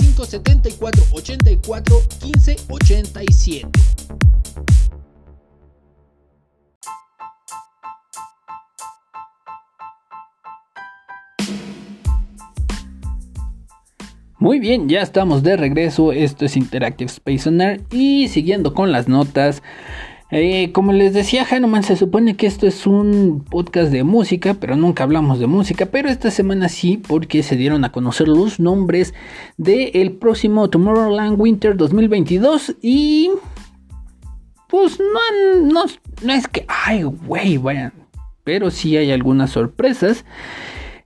74 84 15 87. Muy bien, ya estamos de regreso. Esto es Interactive Space Owner y siguiendo con las notas. Eh, como les decía Hanuman, se supone que esto es un podcast de música, pero nunca hablamos de música. Pero esta semana sí, porque se dieron a conocer los nombres del próximo Tomorrowland Winter 2022. Y pues no, no, no es que, ay, güey, vayan. Pero sí hay algunas sorpresas.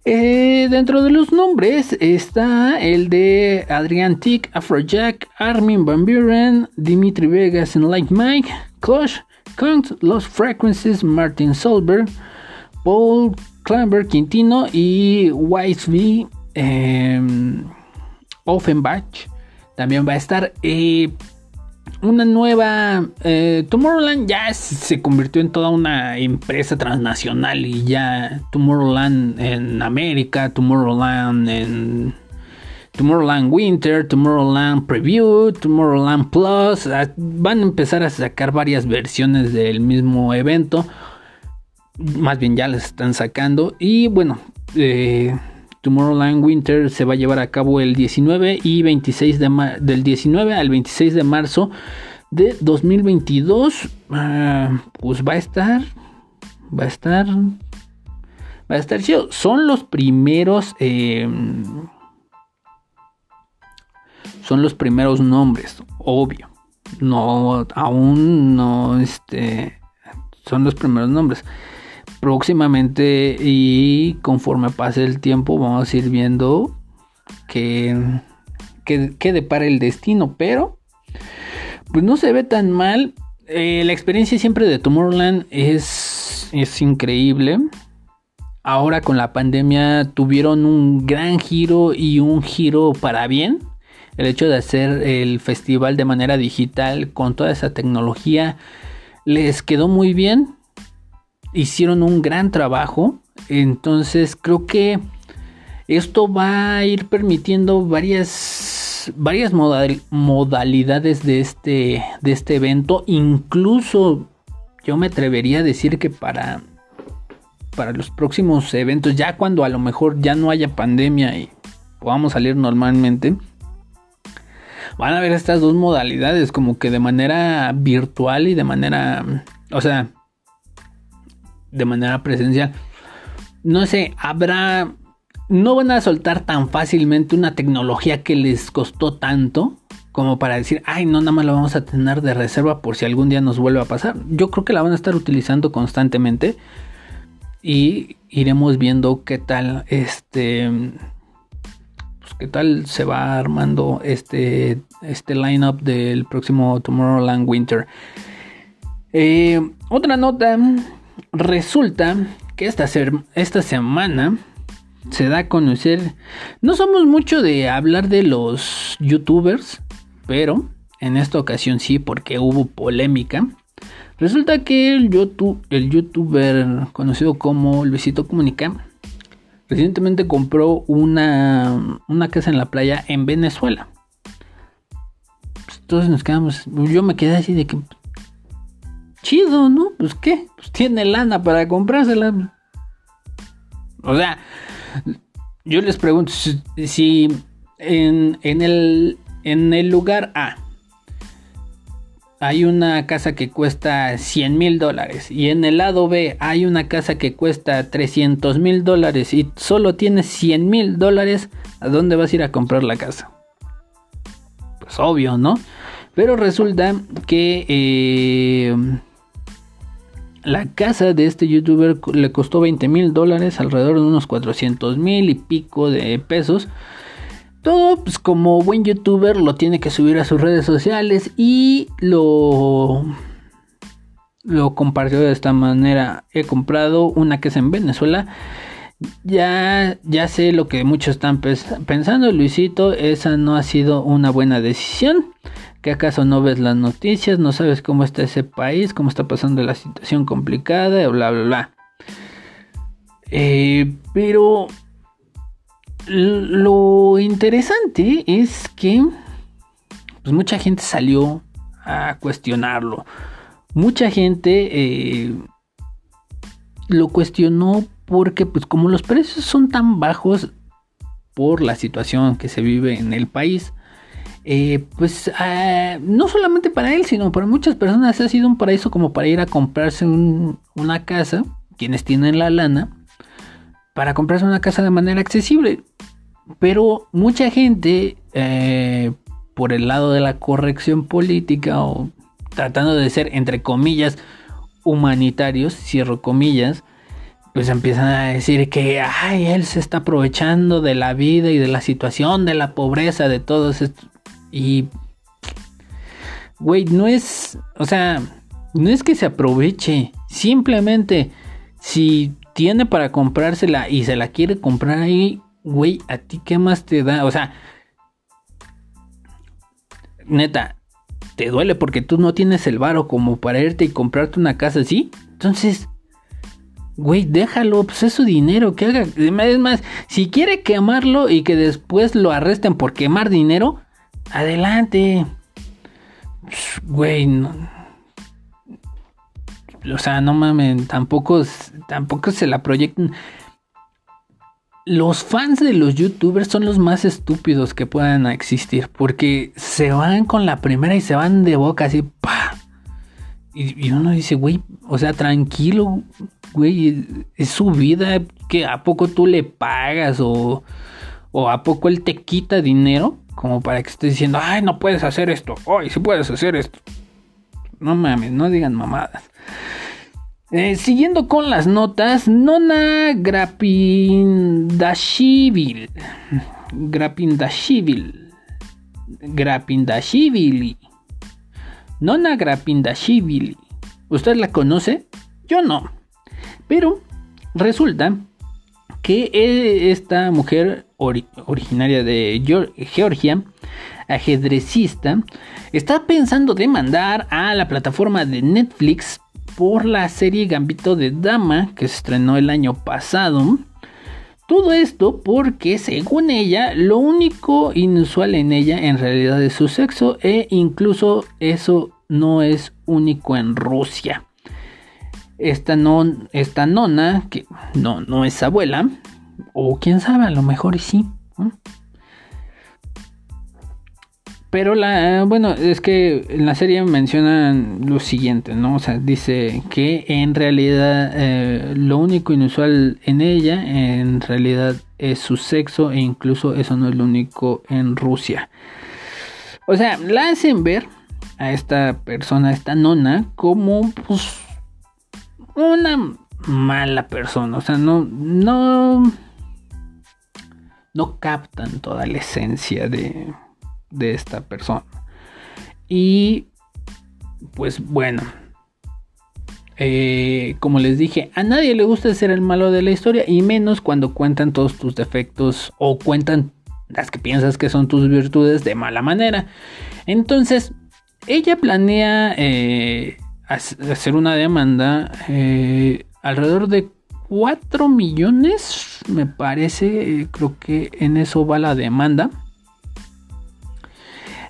Eh, dentro de los nombres está el de Adrian Tick, Afrojack, Armin Van Buren, Dimitri Vegas en Like Mike, Clash, Count, Los Frequencies, Martin Solberg, Paul Klamber Quintino y Wise V em, Offenbach. También va a estar. Eh, una nueva eh, Tomorrowland ya se convirtió en toda una empresa transnacional y ya Tomorrowland en América, Tomorrowland en Tomorrowland Winter, Tomorrowland Preview, Tomorrowland Plus, ah, van a empezar a sacar varias versiones del mismo evento, más bien ya las están sacando y bueno, eh, Tomorrowland Winter se va a llevar a cabo el 19 y 26 de del 19 al 26 de marzo de 2022. Ah, pues va a estar, va a estar, va a estar chido. Son los primeros, em, son los primeros nombres, obvio. No, aún no, este, son los primeros nombres próximamente y conforme pase el tiempo vamos a ir viendo que, que, depara el destino, pero pues no se ve tan mal. Eh, la experiencia siempre de Tomorrowland es, es increíble. Ahora con la pandemia tuvieron un gran giro y un giro para bien. El hecho de hacer el festival de manera digital con toda esa tecnología les quedó muy bien hicieron un gran trabajo. Entonces creo que esto va a ir permitiendo varias, varias modalidades de este, de este evento. Incluso yo me atrevería a decir que para, para los próximos eventos, ya cuando a lo mejor ya no haya pandemia y podamos salir normalmente, van a haber estas dos modalidades, como que de manera virtual y de manera, o sea, de manera presencial. No sé, habrá... No van a soltar tan fácilmente una tecnología que les costó tanto como para decir, ay, no, nada más la vamos a tener de reserva por si algún día nos vuelve a pasar. Yo creo que la van a estar utilizando constantemente y iremos viendo qué tal este pues, qué tal se va armando este este lineup del próximo Tomorrowland Winter. Eh, otra nota resulta que esta, esta semana se da a conocer. No somos mucho de hablar de los youtubers, pero en esta ocasión sí, porque hubo polémica. Resulta que el, YouTube, el youtuber conocido como Luisito Comunica recientemente compró una, una casa en la playa en Venezuela. Pues todos nos quedamos, yo me quedé así de que chido, ¿no? Pues qué, pues tiene lana para comprársela. O sea, yo les pregunto si, en, en, el, en el lugar A hay una casa que cuesta 100 mil dólares y en el lado B hay una casa que cuesta 300 mil dólares y solo tienes 100 mil dólares, ¿a dónde vas a ir a comprar la casa? Pues obvio, ¿no? Pero resulta que eh, la casa de este youtuber le costó 20 mil dólares, alrededor de unos 400 mil y pico de pesos. Todo, pues como buen youtuber, lo tiene que subir a sus redes sociales y lo, lo compartió de esta manera. He comprado una casa en Venezuela. Ya, ya sé lo que muchos están pensando, Luisito, esa no ha sido una buena decisión. ¿Que acaso no ves las noticias? ¿No sabes cómo está ese país? ¿Cómo está pasando la situación complicada? Bla, bla, bla. Eh, pero lo interesante es que pues mucha gente salió a cuestionarlo. Mucha gente eh, lo cuestionó porque pues como los precios son tan bajos por la situación que se vive en el país, eh, pues ah, no solamente para él, sino para muchas personas ha sido un paraíso como para ir a comprarse una casa, quienes tienen la lana, para comprarse una casa de manera accesible. Pero mucha gente, eh, por el lado de la corrección política o tratando de ser, entre comillas, humanitarios, cierro comillas, pues empiezan a decir que, ay, él se está aprovechando de la vida y de la situación, de la pobreza, de todo esto. Y, güey, no es, o sea, no es que se aproveche, simplemente si tiene para comprársela y se la quiere comprar ahí, güey, ¿a ti qué más te da? O sea, neta, te duele porque tú no tienes el varo como para irte y comprarte una casa así. Entonces, güey, déjalo, pues es su dinero, que haga. Es más, si quiere quemarlo y que después lo arresten por quemar dinero, adelante. Güey, no o sea, no mames, tampoco, tampoco se la proyectan. Los fans de los youtubers son los más estúpidos que puedan existir. Porque se van con la primera y se van de boca así, pa. Y, uno dice, güey, o sea, tranquilo, güey, es su vida. que ¿A poco tú le pagas? O, o a poco él te quita dinero? Como para que estés diciendo, ay, no puedes hacer esto. Ay, sí puedes hacer esto. No mames, no digan mamadas. Eh, siguiendo con las notas, Nona Grapindashivil. Grapindashivil. Grapindashivili. Nona Grapindashivili. ¿Usted la conoce? Yo no. Pero resulta que e, esta mujer originaria de Georgia, ajedrecista, está pensando demandar a la plataforma de Netflix por la serie Gambito de Dama que se estrenó el año pasado. Todo esto porque según ella lo único inusual en ella en realidad es su sexo e incluso eso no es único en Rusia. Esta, esta nona, que no, no es abuela, o quién sabe, a lo mejor sí. Pero la, bueno, es que en la serie mencionan lo siguiente, ¿no? O sea, dice que en realidad eh, lo único inusual en ella, en realidad es su sexo e incluso eso no es lo único en Rusia. O sea, la hacen ver a esta persona, a esta nona, como pues una mala persona. O sea, no, no, no captan toda la esencia de de esta persona. Y pues bueno, eh, como les dije, a nadie le gusta ser el malo de la historia y menos cuando cuentan todos tus defectos o cuentan las que piensas que son tus virtudes de mala manera. Entonces, ella planea eh, hacer una demanda eh, alrededor de 4 millones, me parece, eh, creo que en eso va la demanda.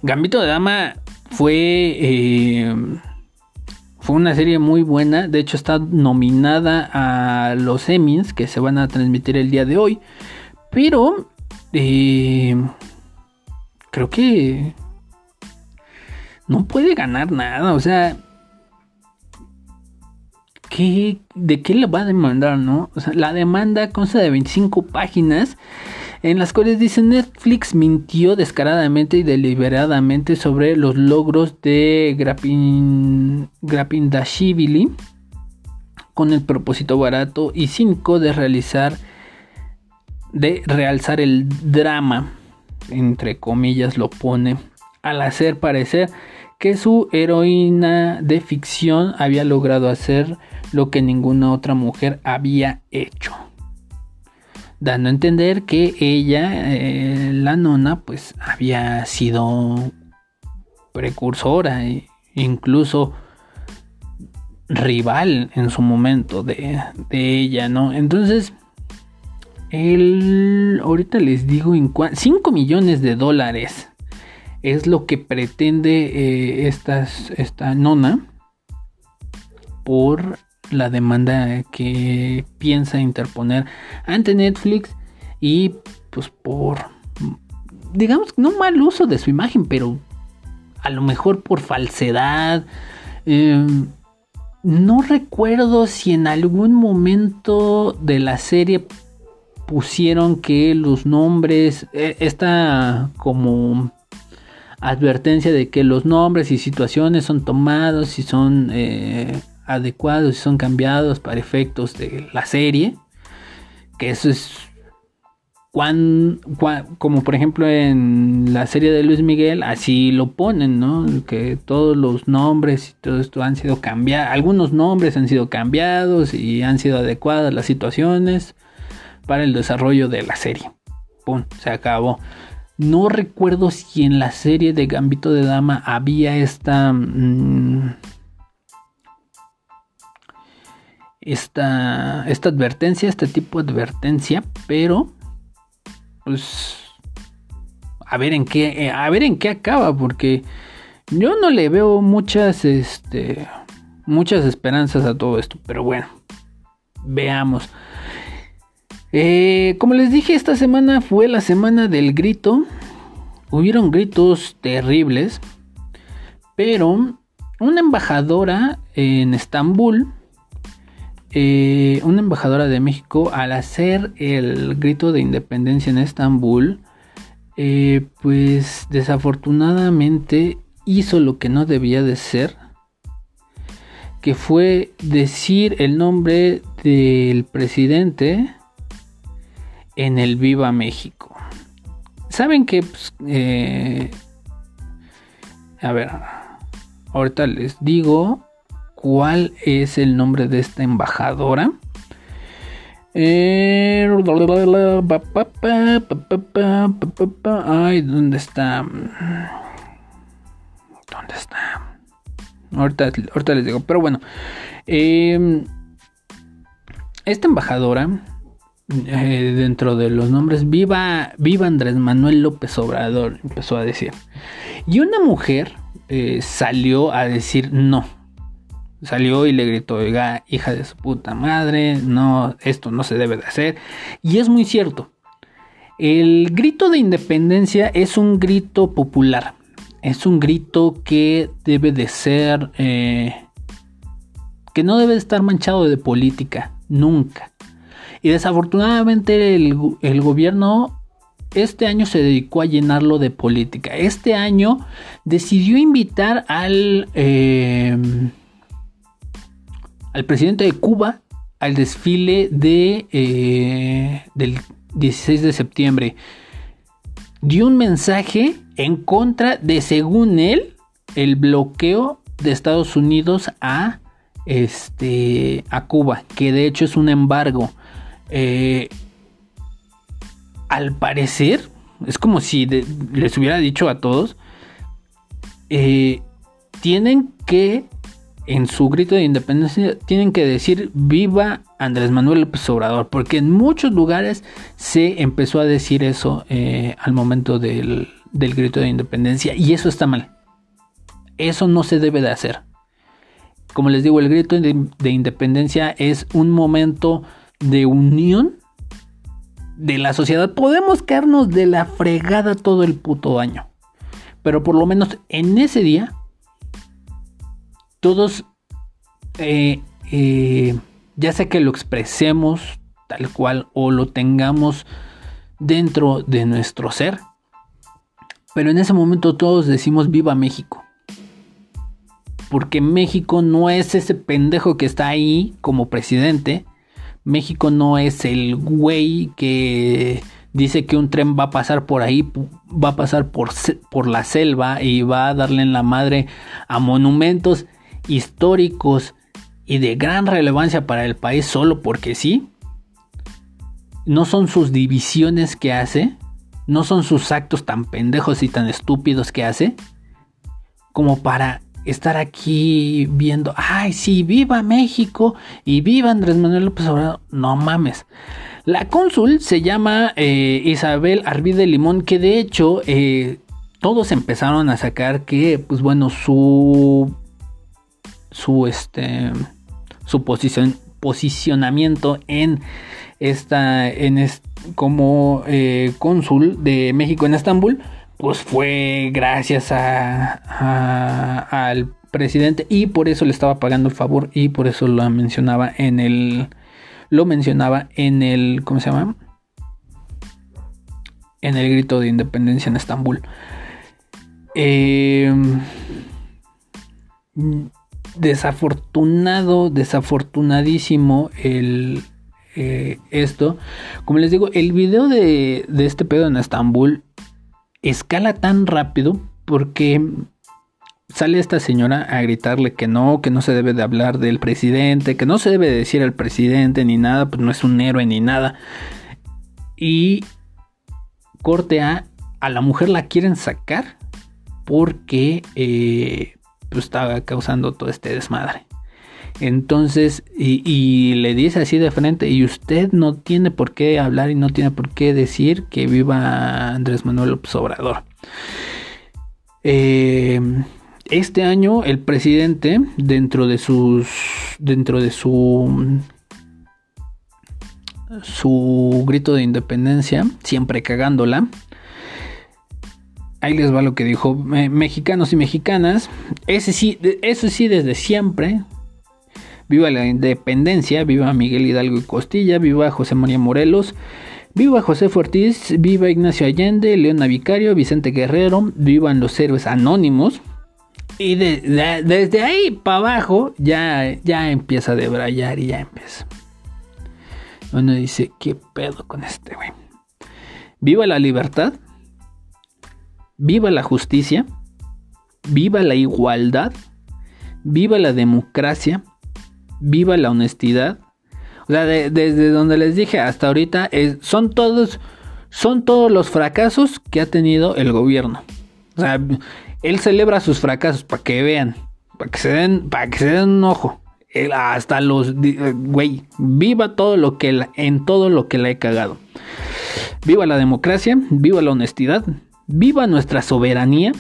Gambito de Dama fue, eh, fue una serie muy buena, de hecho está nominada a los Emmys que se van a transmitir el día de hoy, pero creo que no puede ganar nada, o sea, ¿de qué le va a demandar, no? La demanda consta de 25 páginas en las cuales dice Netflix mintió descaradamente y deliberadamente sobre los logros de Grapin, Grapindashvili con el propósito barato y cínico de realizar de realzar el drama entre comillas lo pone al hacer parecer que su heroína de ficción había logrado hacer lo que ninguna otra mujer había hecho. Dando a entender que ella, eh, la nona, pues había sido precursora e incluso rival en su momento de, ella, ¿no? Entonces, el, ahorita les digo, 5 millones de dólares es lo que pretende eh, esta nona por la demanda que piensa interponer ante Netflix y pues por digamos no mal uso de su imagen pero a lo mejor por falsedad. Em, no recuerdo si en algún momento de la serie pusieron que los nombres e, esta como advertencia de que los nombres y situaciones son tomados y son eh, adecuados y son cambiados para efectos de la serie. Que eso es cuando, como por ejemplo en la serie de Luis Miguel, así lo ponen, ¿no? Que todos los nombres y todo esto han sido cambiados, algunos nombres han sido cambiados y han sido adecuadas las situaciones para el desarrollo de la serie. Pum, se acabó. No recuerdo si en la serie de Gambito de Dama había esta... Mm, esta, esta advertencia, este tipo de advertencia, pero pues a ver en qué, eh, a ver en qué acaba, porque yo no le veo muchas, este, muchas esperanzas a todo esto, pero bueno, veamos. Eh, como les dije, esta semana fue la semana del grito. Hubieron gritos terribles, pero una embajadora en Estambul eh, una embajadora de México al hacer el grito de independencia en Estambul, eh, pues desafortunadamente hizo lo que no debía de ser, que fue decir el nombre del presidente en el Viva México. Saben que, pues, eh, a ver, ahorita les digo, cuál es el nombre de esta embajadora. Ay, ¿dónde está? ¿Dónde está? Ahorita, les digo, pero bueno. esta embajadora, dentro de los nombres, viva, viva Andrés Manuel López Obrador, empezó a decir. Y una mujer salió a decir no salió y le gritó, oiga, hija de su puta madre, no, esto no se debe de hacer. Y es muy cierto. El grito de independencia es un grito popular. Es un grito que debe de ser... Eh, que no debe de estar manchado de política. Nunca. Y desafortunadamente el, gobierno este año se dedicó a llenarlo de política. Este año decidió invitar al... Eh, al presidente de Cuba al desfile de, eh, del 16 de septiembre. Dio un mensaje en contra de, según él, el bloqueo de Estados Unidos a, este, a Cuba, que de hecho es un embargo. Eh, al parecer, es como si les hubiera dicho a todos, eh, tienen que en su grito de independencia tienen que decir viva Andrés Manuel López Obrador, porque en muchos lugares se empezó a decir eso eh, al momento del, grito de independencia y eso está mal. Eso no se debe de hacer. Como les digo, el grito de independencia es un momento de unión de la sociedad. Podemos caernos de la fregada todo el puto año. Pero por lo menos en ese día, todos, eh, eh, ya sea que lo expresemos tal cual o lo tengamos dentro de nuestro ser, pero en ese momento todos decimos viva México. Porque México no es ese pendejo que está ahí como presidente. México no es el güey que dice que un tren va a pasar por ahí, va a pasar por, por la selva y va a darle en la madre a monumentos históricos y de gran relevancia para el país solo porque sí. No son sus divisiones que hace, no son sus actos tan pendejos y tan estúpidos que hace, como para estar aquí viendo, ay, sí, viva México y viva Andrés Manuel López Obrador. No mames. La cónsul se llama eh, Isabel Arvide Limón, que de hecho eh, todos empezaron a sacar que, pues bueno, su su este su posición, posicionamiento en esta en como eh, cónsul de México en Estambul pues fue gracias a, al presidente y por eso le estaba pagando el favor y por eso lo mencionaba en el lo mencionaba en el, ¿cómo se llama? En el grito de independencia en Estambul. Em, desafortunado, desafortunadísimo el, eh, esto. Como les digo, el video de, de este pedo en Estambul escala tan rápido porque sale esta señora a gritarle que no, que no se debe de hablar del presidente, que no se debe de decir al presidente ni nada, pues no es un héroe ni nada. Y corte a, a la mujer la quieren sacar porque eh, estaba causando todo este desmadre. Entonces, y, y, le dice así de frente, y usted no tiene por qué hablar y no tiene por qué decir que viva Andrés Manuel López Obrador. Eh, este año el presidente, dentro de sus. dentro de su. su grito de independencia, siempre cagándola. Ahí les va lo que dijo mexicanos y mexicanas. Ese sí, eso sí, desde siempre. Viva la independencia, viva Miguel Hidalgo y Costilla, viva José María Morelos, viva José Ortiz, viva Ignacio Allende, Leona Vicario, Vicente Guerrero, vivan los héroes anónimos. Y desde ahí para abajo ya, ya empieza a debrayar y ya empieza. Uno dice, ¿qué pedo con este güey? Viva la libertad. Viva la justicia. Viva la igualdad. Viva la democracia. Viva la honestidad. O sea, desde donde les dije hasta ahorita, son todos, son todos los fracasos que ha tenido el gobierno. O sea, él celebra sus fracasos para que vean, para que se den, para que se den un ojo. hasta los, eh, güey, viva todo lo que en todo lo que le he cagado. Viva la democracia, viva la honestidad, viva nuestra soberanía,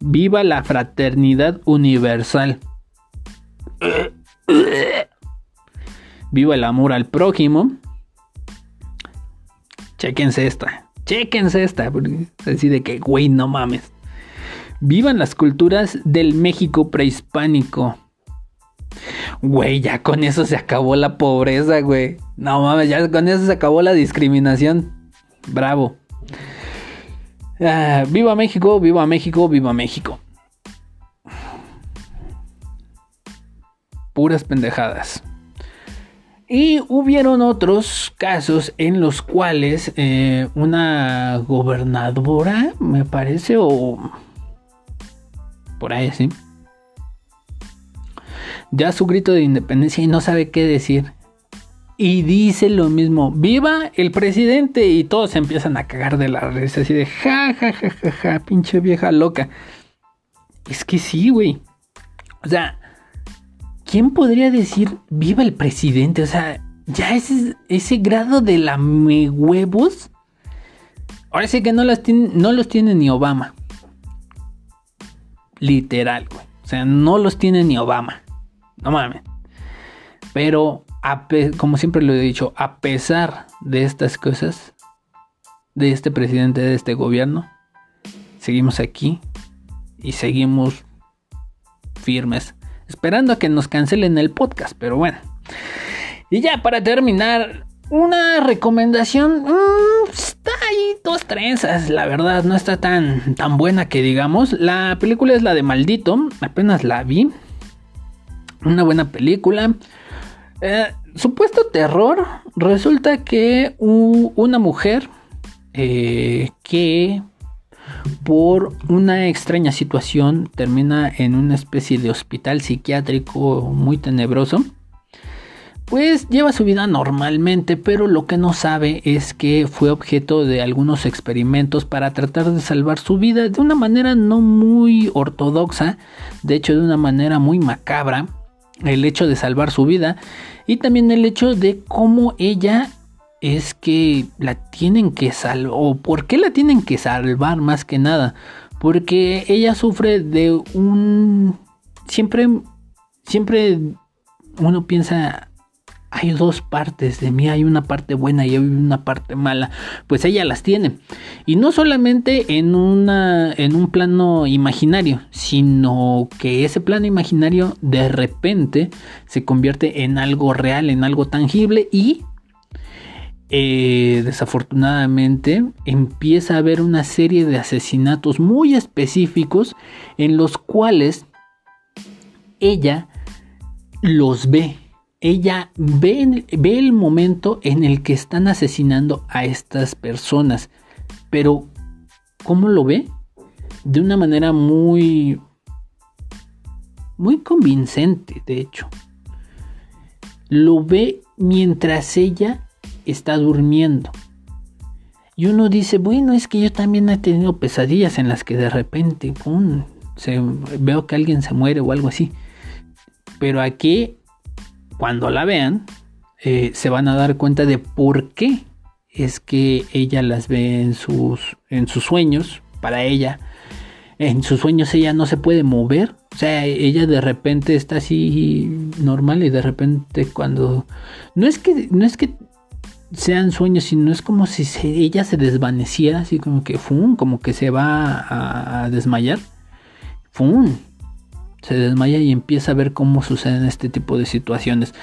viva la fraternidad universal. Viva el amor al prójimo. Chequense esta. Chequense esta. Así de que, güey, no mames. Vivan las culturas del México prehispánico. Güey, ya con eso se acabó la pobreza, güey. No mames, ya con eso se acabó la discriminación. Bravo. Ah, viva México, viva México, viva México. Puras pendejadas. Y hubieron otros casos en los cuales eh, una gobernadora, me parece, o por ahí, ¿sí? Ya su grito de independencia y no sabe qué decir. Y dice lo mismo, viva el presidente y todos se empiezan a cagar de la risa así de ja, ja, ja, ja, ja, pinche vieja loca. Es que sí, güey. O sea, ¿quién podría decir viva el presidente? O sea, ya ese, ese grado de la huevos. Ahora sí que no, las no los tiene ni Obama. Literal, güey. O sea, no los tiene ni Obama. No mames. Pero, como siempre lo he dicho, a pesar de estas cosas, de este presidente, de este gobierno, seguimos aquí y seguimos firmes, esperando a que nos cancelen el podcast, pero bueno. Y ya para terminar, una recomendación. Mm, está ahí dos trenzas, la verdad, no está tan, tan buena que digamos. La película es la de Maldito, apenas la vi. Una buena película. Eh, supuesto terror. Resulta que una mujer eh, que por una extraña situación termina en una especie de hospital psiquiátrico muy tenebroso. Pues lleva su vida normalmente, pero lo que no sabe es que fue objeto de algunos experimentos para tratar de salvar su vida de una manera no muy ortodoxa, de hecho de una manera muy macabra, el hecho de salvar su vida y también el hecho de cómo ella es que la tienen que salvar, o por qué la tienen que salvar más que nada, porque ella sufre de un... Siempre, siempre uno piensa, hay dos partes de mí, hay una parte buena y hay una parte mala, pues ella las tiene. Y no solamente en, una, en un plano imaginario, sino que ese plano imaginario de repente se convierte en algo real, en algo tangible y eh, desafortunadamente empieza a haber una serie de asesinatos muy específicos en los cuales ella los ve. Ella ve, ve el momento en el que están asesinando a estas personas. Pero, ¿cómo lo ve? De una manera muy... Muy convincente, de hecho. Lo ve mientras ella está durmiendo. Y uno dice, bueno, es que yo también he tenido pesadillas en las que de repente, se, veo que alguien se muere o algo así. Pero aquí, cuando la vean, eh, se van a dar cuenta de por qué es que ella las ve en sus, en sus sueños, para ella. En sus sueños ella no se puede mover. O sea, ella de repente está así normal y de repente cuando... No es que, no es que sean sueños, sino es como si ella se desvaneciera, así como que, ¡fum! como que se va a, desmayar. ¡Fum! Se desmaya y empieza a ver cómo suceden este tipo de situaciones.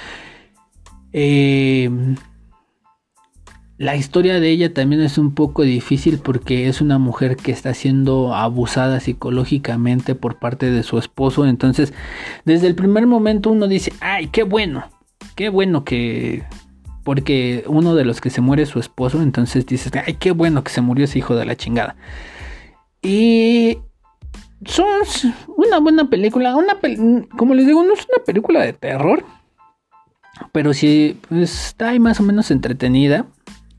Eh, la historia de ella también es un poco difícil porque es una mujer que está siendo abusada psicológicamente por parte de su esposo. Entonces, desde el primer momento uno dice, ay, qué bueno, qué bueno que porque uno de los que se muere es su esposo, entonces dices, ay, qué bueno que se murió ese hijo de la chingada. Y son una buena película, una como les digo, no es una película de terror, pero sí pues, está ahí más o menos entretenida.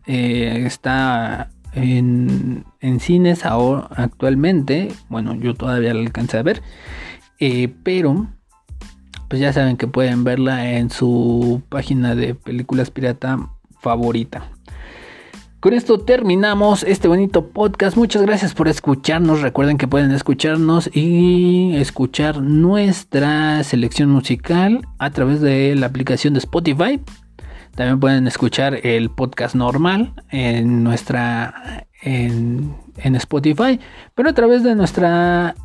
Eh, está en, en, cines ahora actualmente. Bueno, yo todavía la alcancé a ver. Eh, pero pues ya saben que pueden verla en su página de películas pirata favorita. Con esto terminamos este bonito podcast. Muchas gracias por escucharnos. Recuerden que pueden escucharnos y escuchar nuestra selección musical a través de la aplicación de Spotify. También pueden escuchar el podcast normal en nuestra en, en Spotify, pero a través de nuestra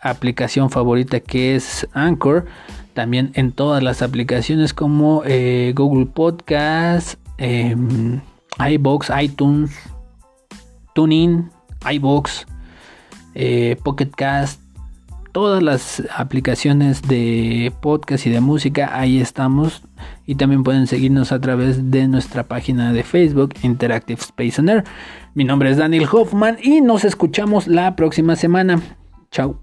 aplicación favorita que es Anchor también en todas las aplicaciones como eh, Google Podcast, em, iBox, iTunes, TuneIn, iBox, eh, Pocket Cast, todas las aplicaciones de podcast y de música, ahí estamos. Y también pueden seguirnos a través de nuestra página de Facebook, Interactive Space on Air. Mi nombre es Daniel Hoffman y nos escuchamos la próxima semana. Chao.